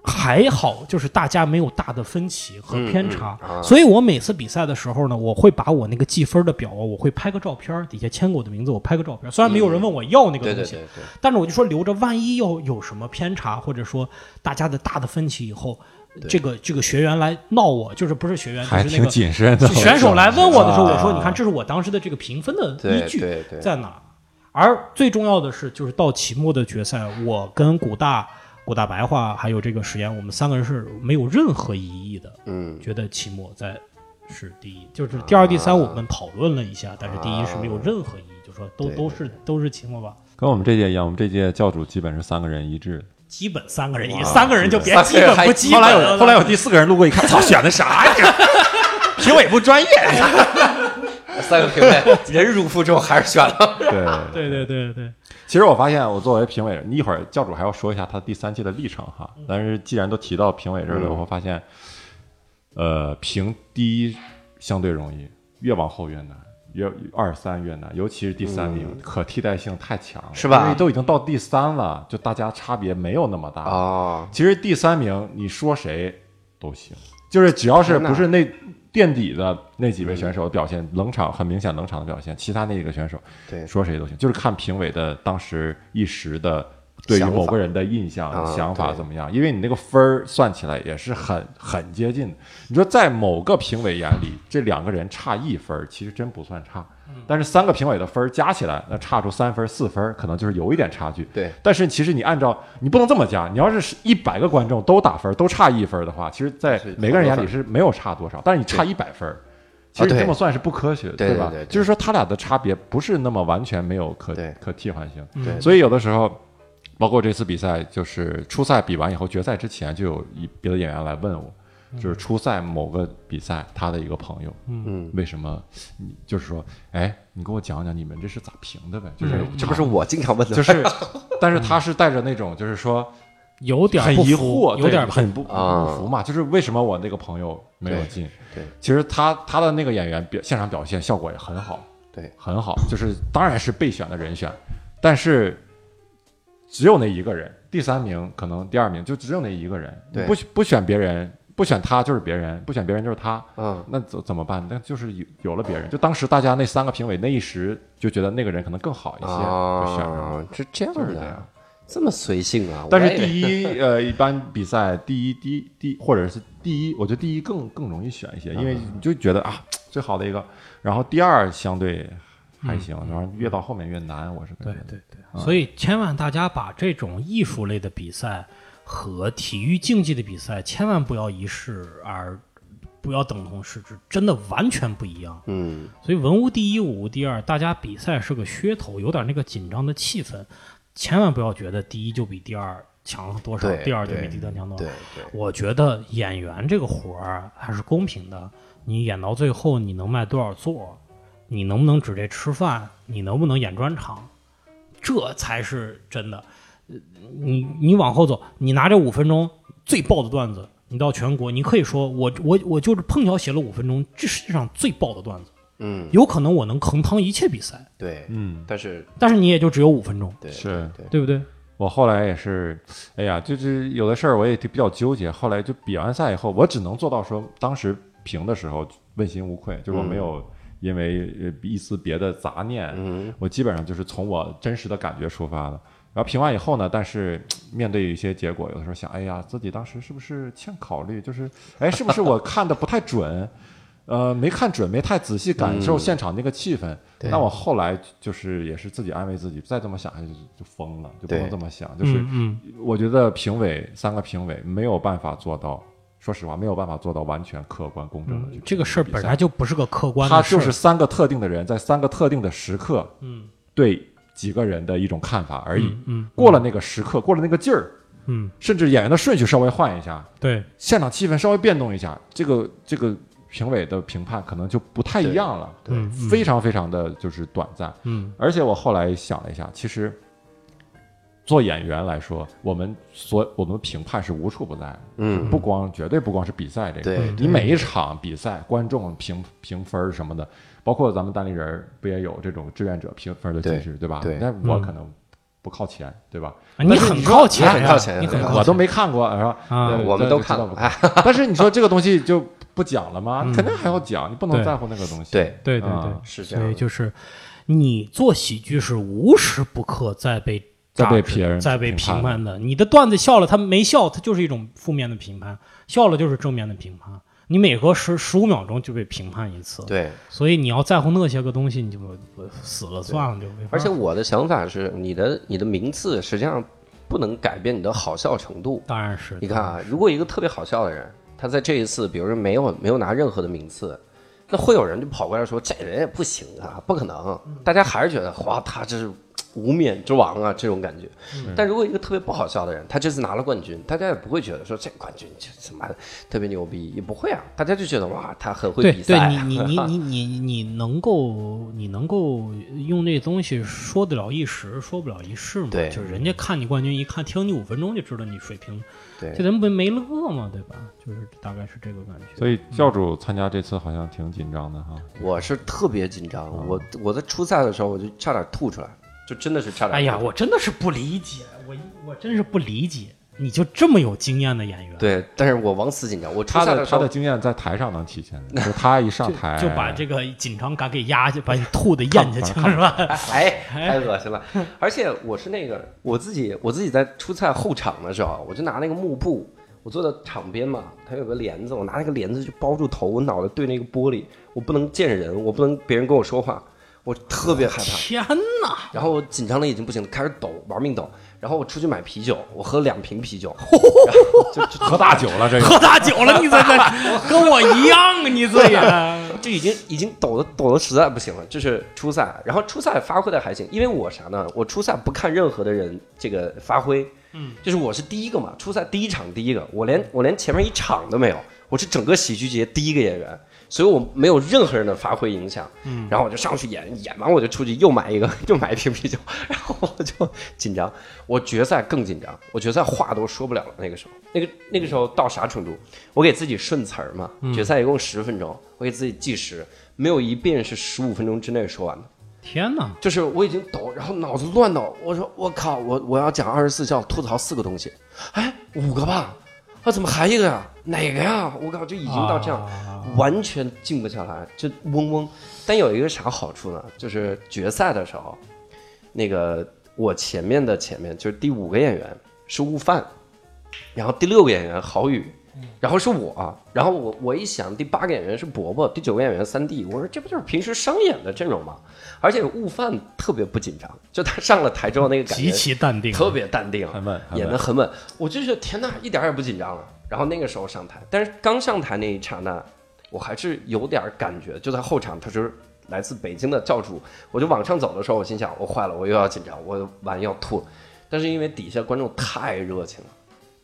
还好，就是大家没有大的分歧和偏差，所以我每次比赛的时候呢，我会把我那个计分的表，我会拍个照片，底下签过我的名字，我拍个照片。虽然没有人问我要那个东西，但是我就说留着，万一要有什么偏差，或者说大家的大的分歧以后，这个这个学员来闹我，就是不是学员，
还挺谨慎的。
选手来问我的时候，我说你看，这是我当时的这个评分的依据在哪？而最重要的是，就是到期末的决赛，我跟古大。古大白话还有这个实验，我们三个人是没有任何异议的。
嗯，
觉得期末在是第一，就是第二、第三我们讨论了一下，但是第一是没有任何异议，就说都都是都是期末吧。
跟我们这届一样，我们这届教主基本是三个人一致，
基本三个人一，三个人就别基本不基
本。后来有后来有第四个人路过一看，操，选的啥呀？<laughs> 评委不专业。<laughs>
三个评委忍辱负重还是选了。
对
对对对对。
其实我发现，我作为评委，你一会儿教主还要说一下他第三季的历程哈。但是既然都提到评委这儿了，我发现，呃，评第一相对容易，越往后越难，越二三越难，尤其是第三名，可替代性太强，
是吧？
因为都已经到第三了，就大家差别没有那么大
啊。
其实第三名你说谁都行，就是只要是不是那。垫底的那几位选手表现冷场，很明显冷场的表现。其他那几个选手，
对
说谁都行，就是看评委的当时一时的对于某个人的印象、想法怎么样。因为你那个分儿算起来也是很很接近的。你说在某个评委眼里，这两个人差一分，其实真不算差。但是三个评委的分加起来，那差出三分四分，可能就是有一点差距。
对，
但是其实你按照你不能这么加，你要是一百个观众都打分都差一分的话，其实，在每个人眼里是没有差多少。但是你差一百分，其实这么算是不科学，
对
吧？就是说他俩的差别不是那么完全没有可可替换性。
对，
所以有的时候包括这次比赛，就是初赛比完以后，决赛之前就有一别的演员来问我，就是初赛某个比赛他的一个朋友，
嗯，
为什么你就是说，哎，你给我讲讲你们这是咋评的呗？就是
这不是我经常问的，
就是，但是他是带着那种就是说
有点
很疑惑，
有点
对很不服嘛，就是为什么我那个朋友没有进？
对。对
其实他他的那个演员表现场表现效果也很好，
对，
很好，就是当然是备选的人选，但是只有那一个人，第三名可能第二名就只有那一个人，
对。
不不选别人，不选他就是别人，不选别人就是他，
嗯，
那怎怎么办？那就是有有了别人，就当时大家那三个评委那一时就觉得那个人可能更好一些，就选上
是这样的。
就是这样，
这么随性啊？
但是第一，<laughs> 呃，一般比赛第一、第一、第一，或者是第一，我觉得第一更更容易选一些，因为你就觉得啊，最好的一个，然后第二相对还行，然后越到后面越难，我是
对
感觉。
对对，所以千万大家把这种艺术类的比赛和体育竞技的比赛千万不要一视而不要等同视之，真的完全不一样。
嗯，
所以文无第一，武无第二，大家比赛是个噱头，有点那个紧张的气氛，千万不要觉得第一就比第二强多少，第二就比
对
第三强多少
对。对，
我觉得演员这个活儿还是公平的，你演到最后你能卖多少座，你能不能指这吃饭，你能不能演专场，这才是真的。呃你你往后走，你拿这五分钟最爆的段子，你到全国，你可以说我我我就是碰巧写了五分钟，这世界上最爆的段子，
嗯，
有可能我能横趟一切比赛，
对，
嗯，
但是
但是你也就只有五分钟，
对
是。
对，
对不对？
我后来也是，哎呀，就是有的事儿我也比较纠结。后来就比完赛以后，我只能做到说，当时评的时候问心无愧，就是我没有因为呃一丝别的杂念，
嗯
我基本上就是从我真实的感觉出发的。然后评完以后呢，但是面对一些结果，有的时候想，哎呀，自己当时是不是欠考虑？就是，哎，是不是我看的不太准？呃，没看准，没太仔细感受
嗯
现场那个气氛。
对
那我后来就是也是自己安慰自己，再这么想下去就就疯了，就不能这么想。就是
嗯嗯，
我觉得评委三个评委没有办法做到，说实话没有办法做到完全客观公正的去
嗯这个事儿本来就不是个客观
它
的事儿，
就是三个特定的人在三个特定的时刻
嗯
对几个人的一种看法而已。
嗯嗯
过了那个时刻，过了那个劲儿，
嗯，
甚至演员的顺序稍微换一下，
对，
现场气氛稍微变动一下，这个这个评委的评判可能就不太一样了，
对
非常非常的就是短暂。
嗯
而且我后来想了一下，其实做演员来说，我们所我们评判是无处不在的，
嗯
不光绝对不光是比赛这个，你每一场比赛观众评评分什么的，包括咱们单立人不也有这种志愿者评分的机制，对吧？
对
但我
嗯
可能不靠前，对吧？
啊你很靠前，
你很靠前
你很靠，
我都没看过，是吧？
我们都看过哎 <laughs>
但是你说这个东西就不讲了吗？
嗯
肯定还要讲，你不能在乎那个东西。
对，
对对对
是这样所以，
就是你做喜剧是无时不刻在被
在被别人
在被
评判
的。你的段子笑了，他没笑，他就是一种负面的评判；笑了就是正面的评判。你每隔十十五秒钟就被评判一次，
对。
所以你要在乎那些个东西，你就死了算了，就没法
而且我的想法是，你的你的名次实际上不能改变你的好笑程度。
当然是
你看啊，如果一个特别好笑的人，他在这一次，比如说没有没有拿任何的名次，那会有人就跑过来说这人也不行啊，不可能。大家还是觉得哇，他这是无冕之王啊这种感觉。但如果一个特别不好笑的人，他这次拿了冠军，大家也不会觉得说这冠军这他妈的特别牛逼，也不会啊，大家就觉得哇，他很会比赛啊。
对，你你你你你你能够你能够用这东西说得了一时，说不了一世嘛？
对
就是人家看你冠军，一看听你五分钟就知道你水平，
对
这人不没乐嘛，对吧？就是大概是这个感觉。
所以教主参加这次好像挺紧张的哈。
我是特别紧张，我我在初赛的时候我就差点吐出来，就真的是差点。
哎呀，我真的是不理解，我我真是不理解，你就这么有经验的演员，
对，但是我往死紧张。我初
他的他的经验在台上能体现的，就是他一上台
就把这个紧张感给压下，把你吐的咽下去了，<laughs> 是吧？
哎，太恶心了！而且我是那个我自己，我自己在出菜后场的时候，我就拿那个幕布，我坐在场边嘛，它有个帘子，我拿那个帘子就包住头，我脑袋对那个玻璃，我不能见人，我不能别人跟我说话，我特别害怕。
天哪！
然后我紧张的已经不行了，开始抖，玩命抖。然后我出去买啤酒，我喝了两瓶啤酒，<laughs> 就就
喝大酒了，这个
喝大酒了，你这这跟我一样啊！你这也
就已经已经抖的抖的实在不行了。这是初赛，然后初赛发挥的还行，因为我啥呢？我初赛不看任何的人这个发挥，嗯，就是我是第一个嘛，初赛第一场第一个，我连我连前面一场都没有，我是整个喜剧节第一个演员。所以我没有任何人的发挥影响，嗯，然后我就上去演，演完我就出去又买一个，<laughs> 又买一瓶啤酒，<laughs> 然后我就紧张。我决赛更紧张，我决赛话都说不了了。那个时候，那个那个时候到啥程度？我给自己顺词儿嘛，决赛一共十分钟，我给自己计时，没有一遍是十五分钟之内说完的。
天哪！
就是我已经抖，然后脑子乱到，我说我靠，我我要讲二十四孝，吐槽四个东西，哎，五个吧。啊，怎么还一个呀？哪个呀？我靠，就已经到这样，完全静不下来，就嗡嗡。但有一个啥好处呢？就是决赛的时候，那个我前面的前面就是第五个演员是悟饭，然后第六个演员郝宇。然后是我，然后我我一想，第八个演员是伯伯，第九个演员三弟，我说这不就是平时商演的阵容吗？而且悟饭特别不紧张，就他上了台之后那个感觉
极其淡定，
特别淡定，
很稳，
演的很稳。我就觉得天呐，一点也不紧张了。然后那个时候上台，但是刚上台那一刹那，我还是有点感觉。就在后场，他是来自北京的教主，我就往上走的时候，我心想我坏了，我又要紧张，我完要吐。但是因为底下观众太热情了。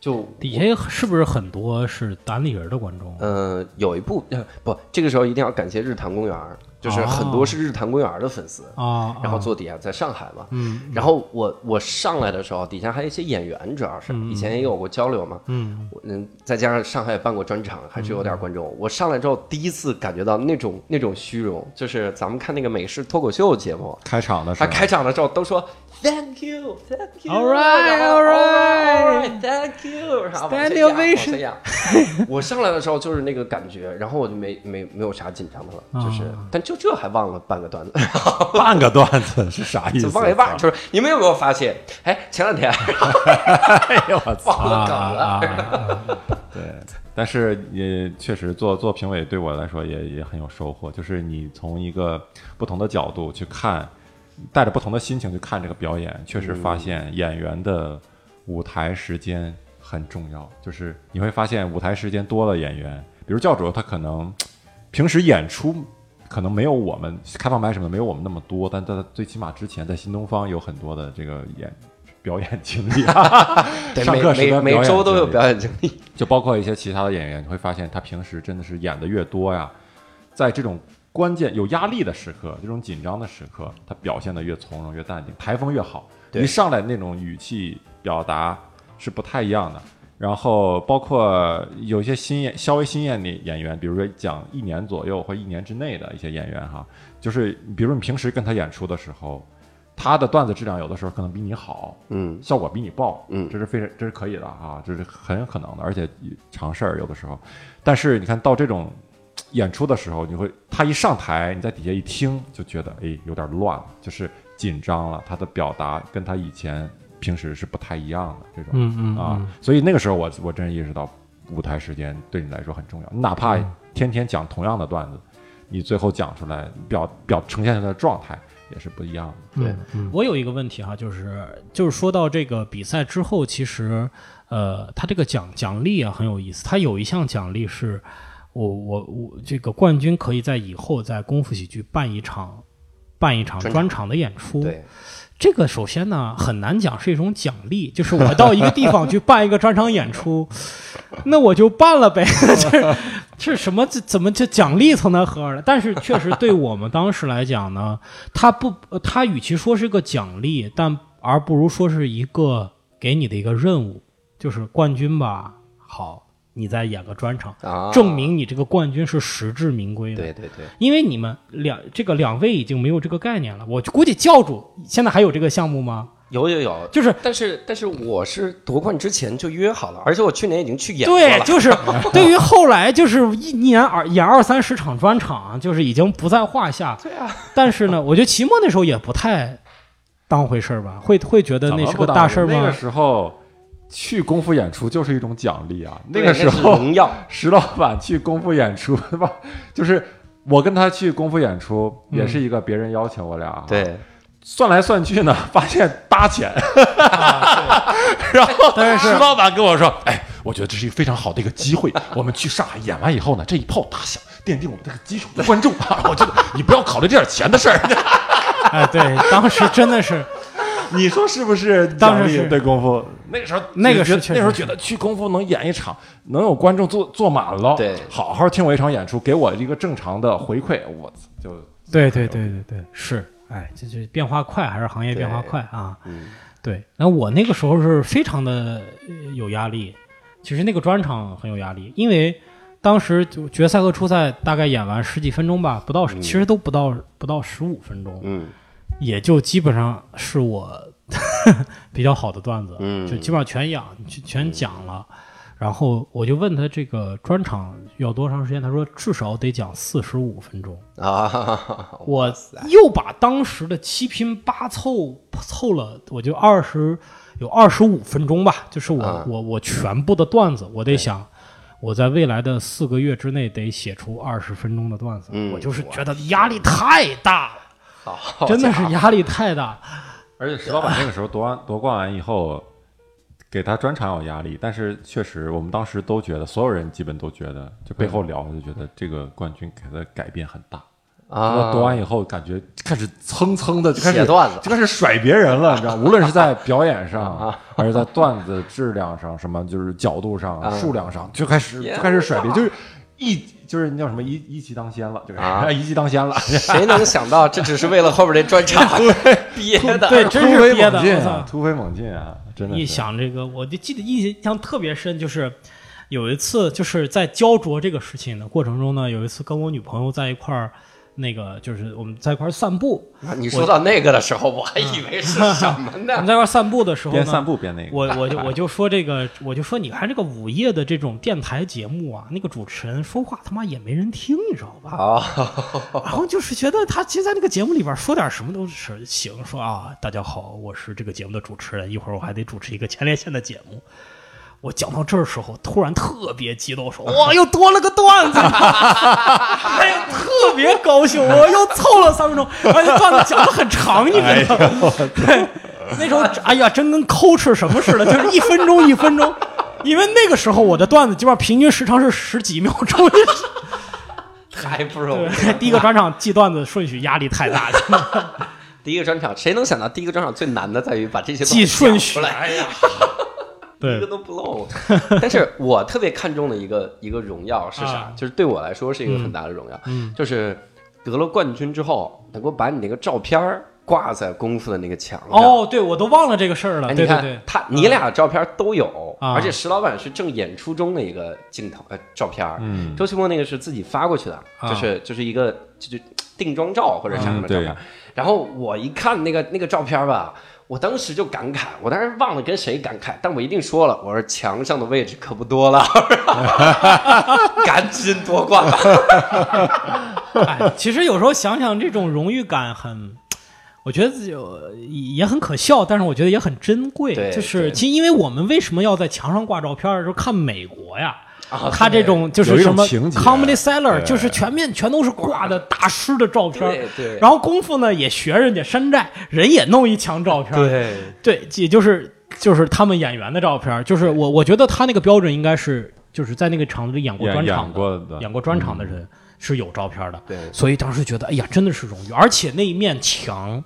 就
底下是不是很多是单立人的观众？
嗯，有一部不，这个时候一定要感谢日坛公园，就是很多是日坛公园的粉丝
啊。
然后坐底下在上海嘛，嗯。然后我我上来的时候，底下还有一些演员，主要是以前也有过交流嘛，嗯嗯。再加上上海也办过专场，还是有点观众。我上来之后，第一次感觉到那种那种虚荣，就是咱们看那个美式脱口秀节目
开场的时候，
他开场的时候都说。Thank you, thank you.
All right, all right.
Thank you.
Stand ovation. <laughs>
我上来的时候就是那个感觉，然后我就没没没有啥紧张的了，就是，但就这还忘了半个段子，<laughs>
半个段子是啥意思？
忘一半，就是你们有没有发现？哎，前两天，<laughs>
哎呦我
操，忘了梗
了。对，但是也确实做做评委对我来说也也很有收获，就是你从一个不同的角度去看。带着不同的心情去看这个表演，确实发现演员的舞台时间很重要。就是你会发现舞台时间多了，演员，比如教主，他可能平时演出可能没有我们开放麦什么的没有我们那么多，但他最起码之前在新东方有很多的这个演表演经历。<laughs> 上课时
每每周都有表演经历，
就包括一些其他的演员，你会发现他平时真的是演的越多呀，在这种。关键有压力的时刻，这种紧张的时刻，他表现的越从容越淡定，台风越好。一上来那种语气表达是不太一样的。然后包括有些新演稍微新演的演员，比如说讲一年左右或一年之内的一些演员哈，就是比如你平时跟他演出的时候，他的段子质量有的时候可能比你好，
嗯，
效果比你爆，
嗯，
这是非常这是可以的啊，这是很有可能的，而且常事儿有的时候。但是你看到这种。演出的时候，你会他一上台，你在底下一听就觉得哎有点乱了，就是紧张了。他的表达跟他以前平时是不太一样的这种，
嗯嗯
啊，所以那个时候我我真意识到舞台时间对你来说很重要。你哪怕天天讲同样的段子，你最后讲出来表表呈现出来的状态也是不一样的。
对，
我有一个问题哈，就是就是说到这个比赛之后，其实呃，他这个奖奖励啊很有意思，他有一项奖励是。我我我，这个冠军可以在以后在功夫喜剧办一场，办一场专场的演出。
对，
这个首先呢很难讲是一种奖励，就是我到一个地方去办一个专场演出，那我就办了呗。<laughs> 这这什么？这怎么这奖励从哪何而来？但是确实对我们当时来讲呢，他不，他与其说是个奖励，但而不如说是一个给你的一个任务，就是冠军吧。好。你再演个专场，证明你这个冠军是实至名归的。
对对对，
因为你们两这个两位已经没有这个概念了。我估计教主现在还有这个项目吗？
有有有，
就是，
但是但是我是夺冠之前就约好了，而且我去年已经去演
过了。对，就是 <laughs> 对于后来就是一年二演二三十场专场，就是已经不在话下。
对啊。
但是呢，我觉得期末那时候也不太当回事儿吧，会会觉得那是个大事儿吗？
那个时候。去功夫演出就是一种奖励啊！那个时候，<laughs> 石老板去功夫演出，<laughs> 对吧？就是我跟他去功夫演出，也是一个别人邀请我俩。
对，
算来算去呢，<laughs> 发现搭钱。然后但是石老板跟我说：“哎，我觉得这是一个非常好的一个机会，我们去上海演完以后呢，这一炮打响。”奠定我们这个基础的观众啊！我觉得你不要考虑这点钱的事儿，
哎，对，当时真的是，<laughs>
你说是不是？
当时是
对功夫，那个时候
那个
时候那时候觉得去功夫能演一场，能有观众坐坐满了，
对
好好听我一场演出，给我一个正常的回馈，我操就
对对对对对，是，哎，这这变化快，还是行业变化快啊？
嗯
对，那我那个时候是非常的呃有压力，其实那个专场很有压力，因为当时就决赛和初赛大概演完十几分钟吧，不到，其实都不到不到十五分钟，
嗯
也就基本上是我 <laughs> 比较好的段子，
嗯
就基本上全养全全讲了。然后我就问他这个专场要多长时间，他说至少得讲四十五分钟。
啊，<laughs>
我又把当时的七拼八凑凑了，我就二十有二十五分钟吧，就是我、
啊
我我全部的段子，我得想我在未来的四个月之内得写出二十分钟的段子，
嗯
我就是觉得压力太大了，
好
真的是压力太大。
而且石老板那个时候夺完夺冠完以后，给他专场有压力，但是确实我们当时都觉得，所有人基本都觉得，就背后聊就觉得这个冠军给他的改变很大。
啊，
夺完以后，感觉开始蹭蹭的就开始
写段子
就开始甩别人了，你知道，无论是在表演上
啊，
还是在段子质量上，什么就是角度上、
啊
数量上，就开始就开始甩别人，就是一就是那叫什么一一骑当先了，就是
啊 <laughs>
一骑当先了，
谁能想到这只是为了后边这专场 <laughs> 憋的？
对，真
突飞
是憋的，
猛进啊
我操！！
突飞猛进啊！真的
一想这个，我就记得印象特别深，就是有一次就是在焦灼这个事情的过程中呢，有一次跟我女朋友在一块儿，那个就是我们在一块儿散步，
啊你说到那个的时候，我还以为是什么呢 <laughs>
我们？在一块儿散步的时候
边散
呢，
步边那个，
我我就我就说这个，我就说你看这个午夜的这种电台节目啊，那个主持人说话他妈也没人听，你知道吧？
好，
然后就是觉得他其实在那个节目里边说点什么都是行，说啊，大家好，我是这个节目的主持人，一会儿我还得主持一个前列腺的节目。我讲到这儿时候，突然特别激动，说 <laughs> 哇，又多了个段子，<laughs> 哎呀，特别高兴，我又凑了三分钟，而且段子讲的很长，你知道吗？对，<laughs> 那时候哎呀，真跟抠吃什么似的，就是一分钟一分钟，因为那个时候我的段子基本上平均时长是十几秒钟。
太不容易了。
第一个专场记段子顺序压力太大，真的
第一个专场，谁能想到第一个专场最难的在于把这些
记顺序
讲出来，
哎呀，
一个，都不漏。<laughs> 但是我特别看重的一个一个荣耀是啥
啊？
就是对我来说是一个很大的荣耀，
嗯
就是得了冠军之后，能够把你那个照片儿挂在功夫的那个墙上。
哦，对我都忘了这个事儿了，
哎，你看
对对对，
他，你俩照片都有，
啊
而且石老板是正演出中的一个镜头呃照片，
嗯
周奇墨那个是自己发过去的，
啊
就是就是一个就是定妆照或者啥什么照片。然后我一看那个那个照片吧，我当时就感慨，我当时忘了跟谁感慨，但我一定说了，我说墙上的位置可不多了，<laughs> 赶紧夺冠吧。<laughs>
哎，其实有时候想想，这种荣誉感很，我觉得自己有也很可笑，但是我觉得也很珍贵。
对
就是其实因为我们为什么要在墙上挂照片儿，就是看美国呀。
啊
他这种就是什么 comedy seller，就是全面全都是挂的大师的照片，
对对。
然后功夫呢也学人家山寨，人也弄一墙照片，
对，
对，也就是就是他们演员的照片，就是我我觉得他那个标准应该是就是在那个场子里演过专场
演过的。
演过专场的人是有照片的，
对。
所以当时觉得哎呀真的是荣誉，而且那一面墙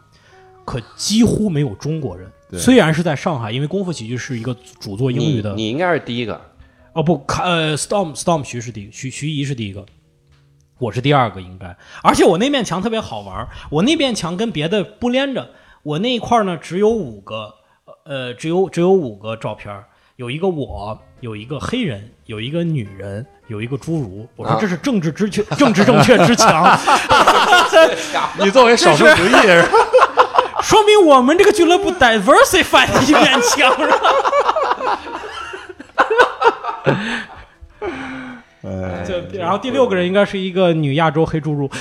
可几乎没有中国人，
对。
虽然是在上海，因为功夫喜剧是一个主做英语的，
你你应该是第一个，
哦不，看呃，Storm Storm 徐是第一个，徐徐怡是第一个，我是第二个应该。而且我那面墙特别好玩，我那面墙跟别的不连着，我那一块呢只有五个，呃，只有只有五个照片，有一个我，有一个黑人，有一个女人，有一个侏儒。我说
啊
这是政治之确，政治正确之强，<laughs>
你作为少数族裔人，<laughs>
说明我们这个俱乐部 diversify 的一面墙是吧？
哎
这然后第六个人应该是一个女亚洲黑侏儒。<laughs>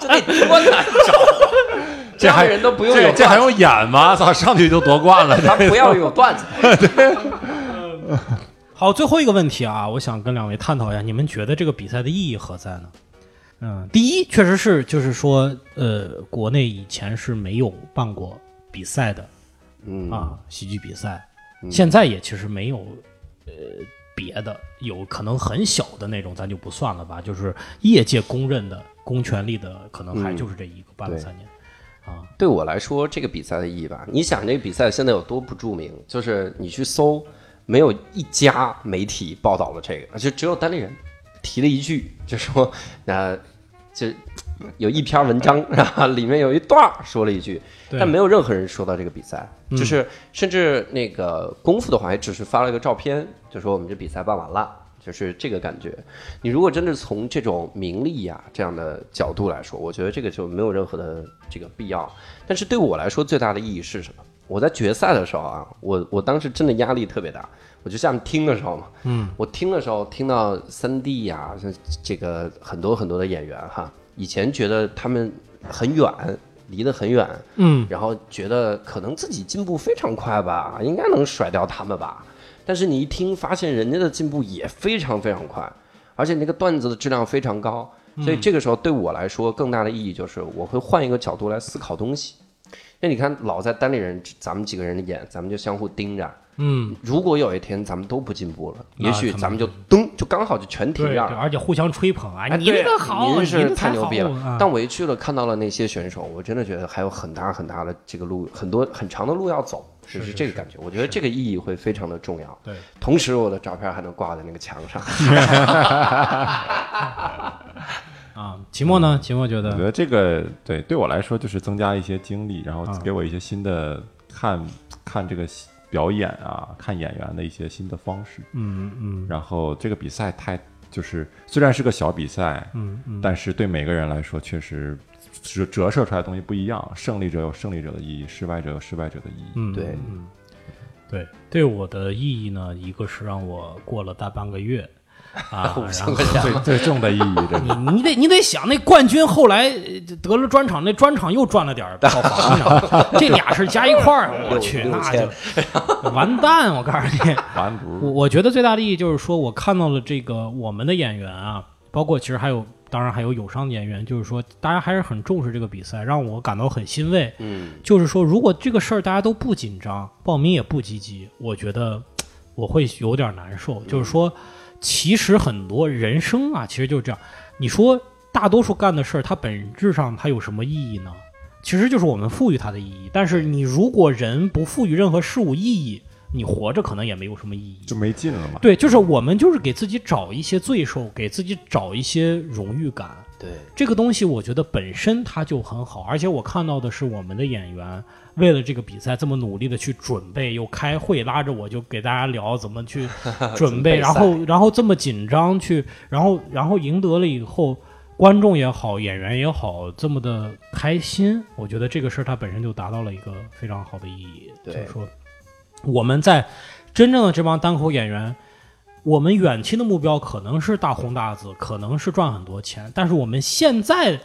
这得多难找，<laughs> 这样人都不用有
这这还，用演吗？操，上去就夺冠了。<laughs>
他不要有段子。
好，最后一个问题啊，我想跟两位探讨一下，你们觉得这个比赛的意义何在呢？嗯，第一，确实是，就是说，呃，国内以前是没有办过比赛的
嗯
啊，喜剧比赛，现在也其实没有，呃，别的，有可能很小的那种，咱就不算了吧。就是业界公认的公权力的，可能还就是这一个办了三年。啊，
对我来说，这个比赛的意义吧，你想这个比赛现在有多不著名？就是你去搜，没有一家媒体报道了这个，就只有单立人提了一句，就说，呃，就 <laughs> 有一篇文章，然后里面有一段说了一句，但没有任何人说到这个比赛，
嗯
就是甚至那个功夫的话，也只是发了一个照片，就说我们这比赛办完了。就是这个感觉，你如果真的从这种名利呀、这样的角度来说，我觉得这个就没有任何的这个必要。但是对我来说，最大的意义是什么？我在决赛的时候啊，我我当时真的压力特别大，我就像听的时候嘛，
嗯，
我听的时候听到三 D 呀、像这个很多很多的演员哈，以前觉得他们很远，离得很远，
嗯，
然后觉得可能自己进步非常快吧，应该能甩掉他们吧。但是你一听，发现人家的进步也非常非常快，而且那个段子的质量非常高。所以这个时候对我来说，更大的意义就是我会换一个角度来思考东西。那你看，老在单立人，咱们几个人演，咱们就相互盯着。
嗯，
如果有一天咱们都不进步了，也许咱们就噔，就刚好就全体
对，对
面了。
而且互相吹捧啊，
哎，
你那个好，
您是太牛逼了。
啊
但我一去了，看到了那些选手，我真的觉得还有很大很大的这个路，很多很长的路要走，
是
就是这个感觉。我觉得这个意义会非常的重要。
对，
同时我的照片还能挂在那个墙上。<laughs>
啊，期末呢？期末觉得，
我觉得这个对对我来说就是增加一些经历，然后
啊
给我一些新的看看这个表演啊，看演员的一些新的方式。
嗯嗯
然后这个比赛太就是虽然是个小比赛，
嗯嗯，
但是对每个人来说确实折折射出来的东西不一样。胜利者有胜利者的意义，失败者有失败者的意义。
嗯，
对
嗯，对，对我的意义呢，一个是让我过了大半个月啊，<laughs> 然后
最最重的意义，这
你你得你得想，那冠军后来呃得了专场，那专场又赚了点儿票房，你知道吗？这俩事儿加一块儿，我去，那就完蛋！我告诉你，<laughs>
完犊
我我觉得最大的意义就是说，我看到了这个我们的演员啊，包括其实还有，当然还有友商的演员，就是说大家还是很重视这个比赛，让我感到很欣慰。
嗯，
就是说，如果这个事儿大家都不紧张，报名也不积极，我觉得我会有点难受。就是说，其实很多人生啊，其实就是这样。你说大多数干的事儿，它本质上它有什么意义呢？其实就是我们赋予它的意义。但是你如果人不赋予任何事物意义，你活着可能也没有什么意义。
就没劲了嘛。
对，就是我们就是给自己找一些罪受，给自己找一些荣誉感。
对，
这个东西我觉得本身它就很好，而且我看到的是我们的演员为了这个比赛这么努力的去准备，又开会拉着我就给大家聊怎么去 <laughs> 准备，然后然后这么紧张去，然后然后赢得了以后，观众也好，演员也好，这么的开心，我觉得这个事儿它本身就达到了一个非常好的意义，就是说我们在真正的这帮单口演员。我们远期的目标可能是大红大紫，可能是赚很多钱，但是我们现在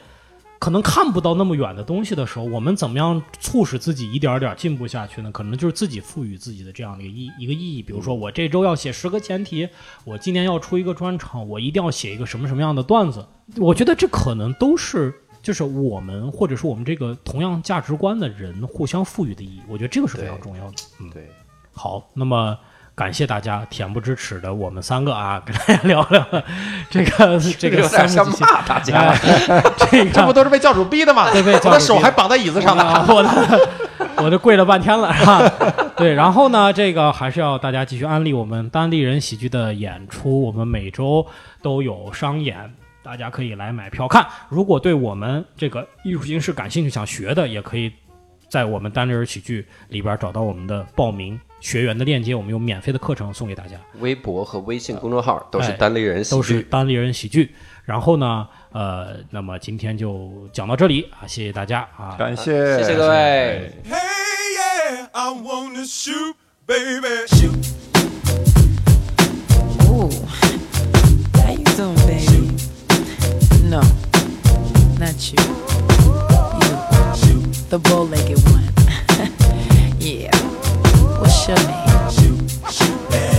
可能看不到那么远的东西的时候，我们怎么样促使自己一点儿点儿进步下去呢？可能就是自己赋予自己的这样的一个意一个意义。比如说，我这周要写十个前提，我今年要出一个专场，我一定要写一个什么什么样的段子。我觉得这可能都是就是我们或者是我们这个同样价值观的人互相赋予的意义。我觉得这个是非常重要的。嗯，
对，
好，那么。感谢大家恬不知耻的我们三个啊，<laughs> 跟大家聊聊这个 <laughs> 这个
有点像骂大家。
哎 <laughs> 这个
这不都是被教主逼的吗？
对被教主
我的手还绑在椅子上呢。
啊我的我这跪了半天了，是吧？对，然后呢，这个还是要大家继续安利我们单立人喜剧的演出，我们每周都有商演。大家可以来买票看。如果对我们这个艺术形式感兴趣、想学的，也可以在我们单立人喜剧里边找到我们的报名学员的链接，我们有免费的课程送给大家。
微博和微信公众号都是
哎
单立人喜剧。
都是单立人喜剧。然后呢，呃，那么今天就讲到这里啊，谢谢大家啊，
感谢，
谢谢各位。
Hey, yeah, I wanna shoot, baby. Shoot.
Ooh, how you doing, baby? No, not you. You, the bow-legged one. yeah. Shimmy.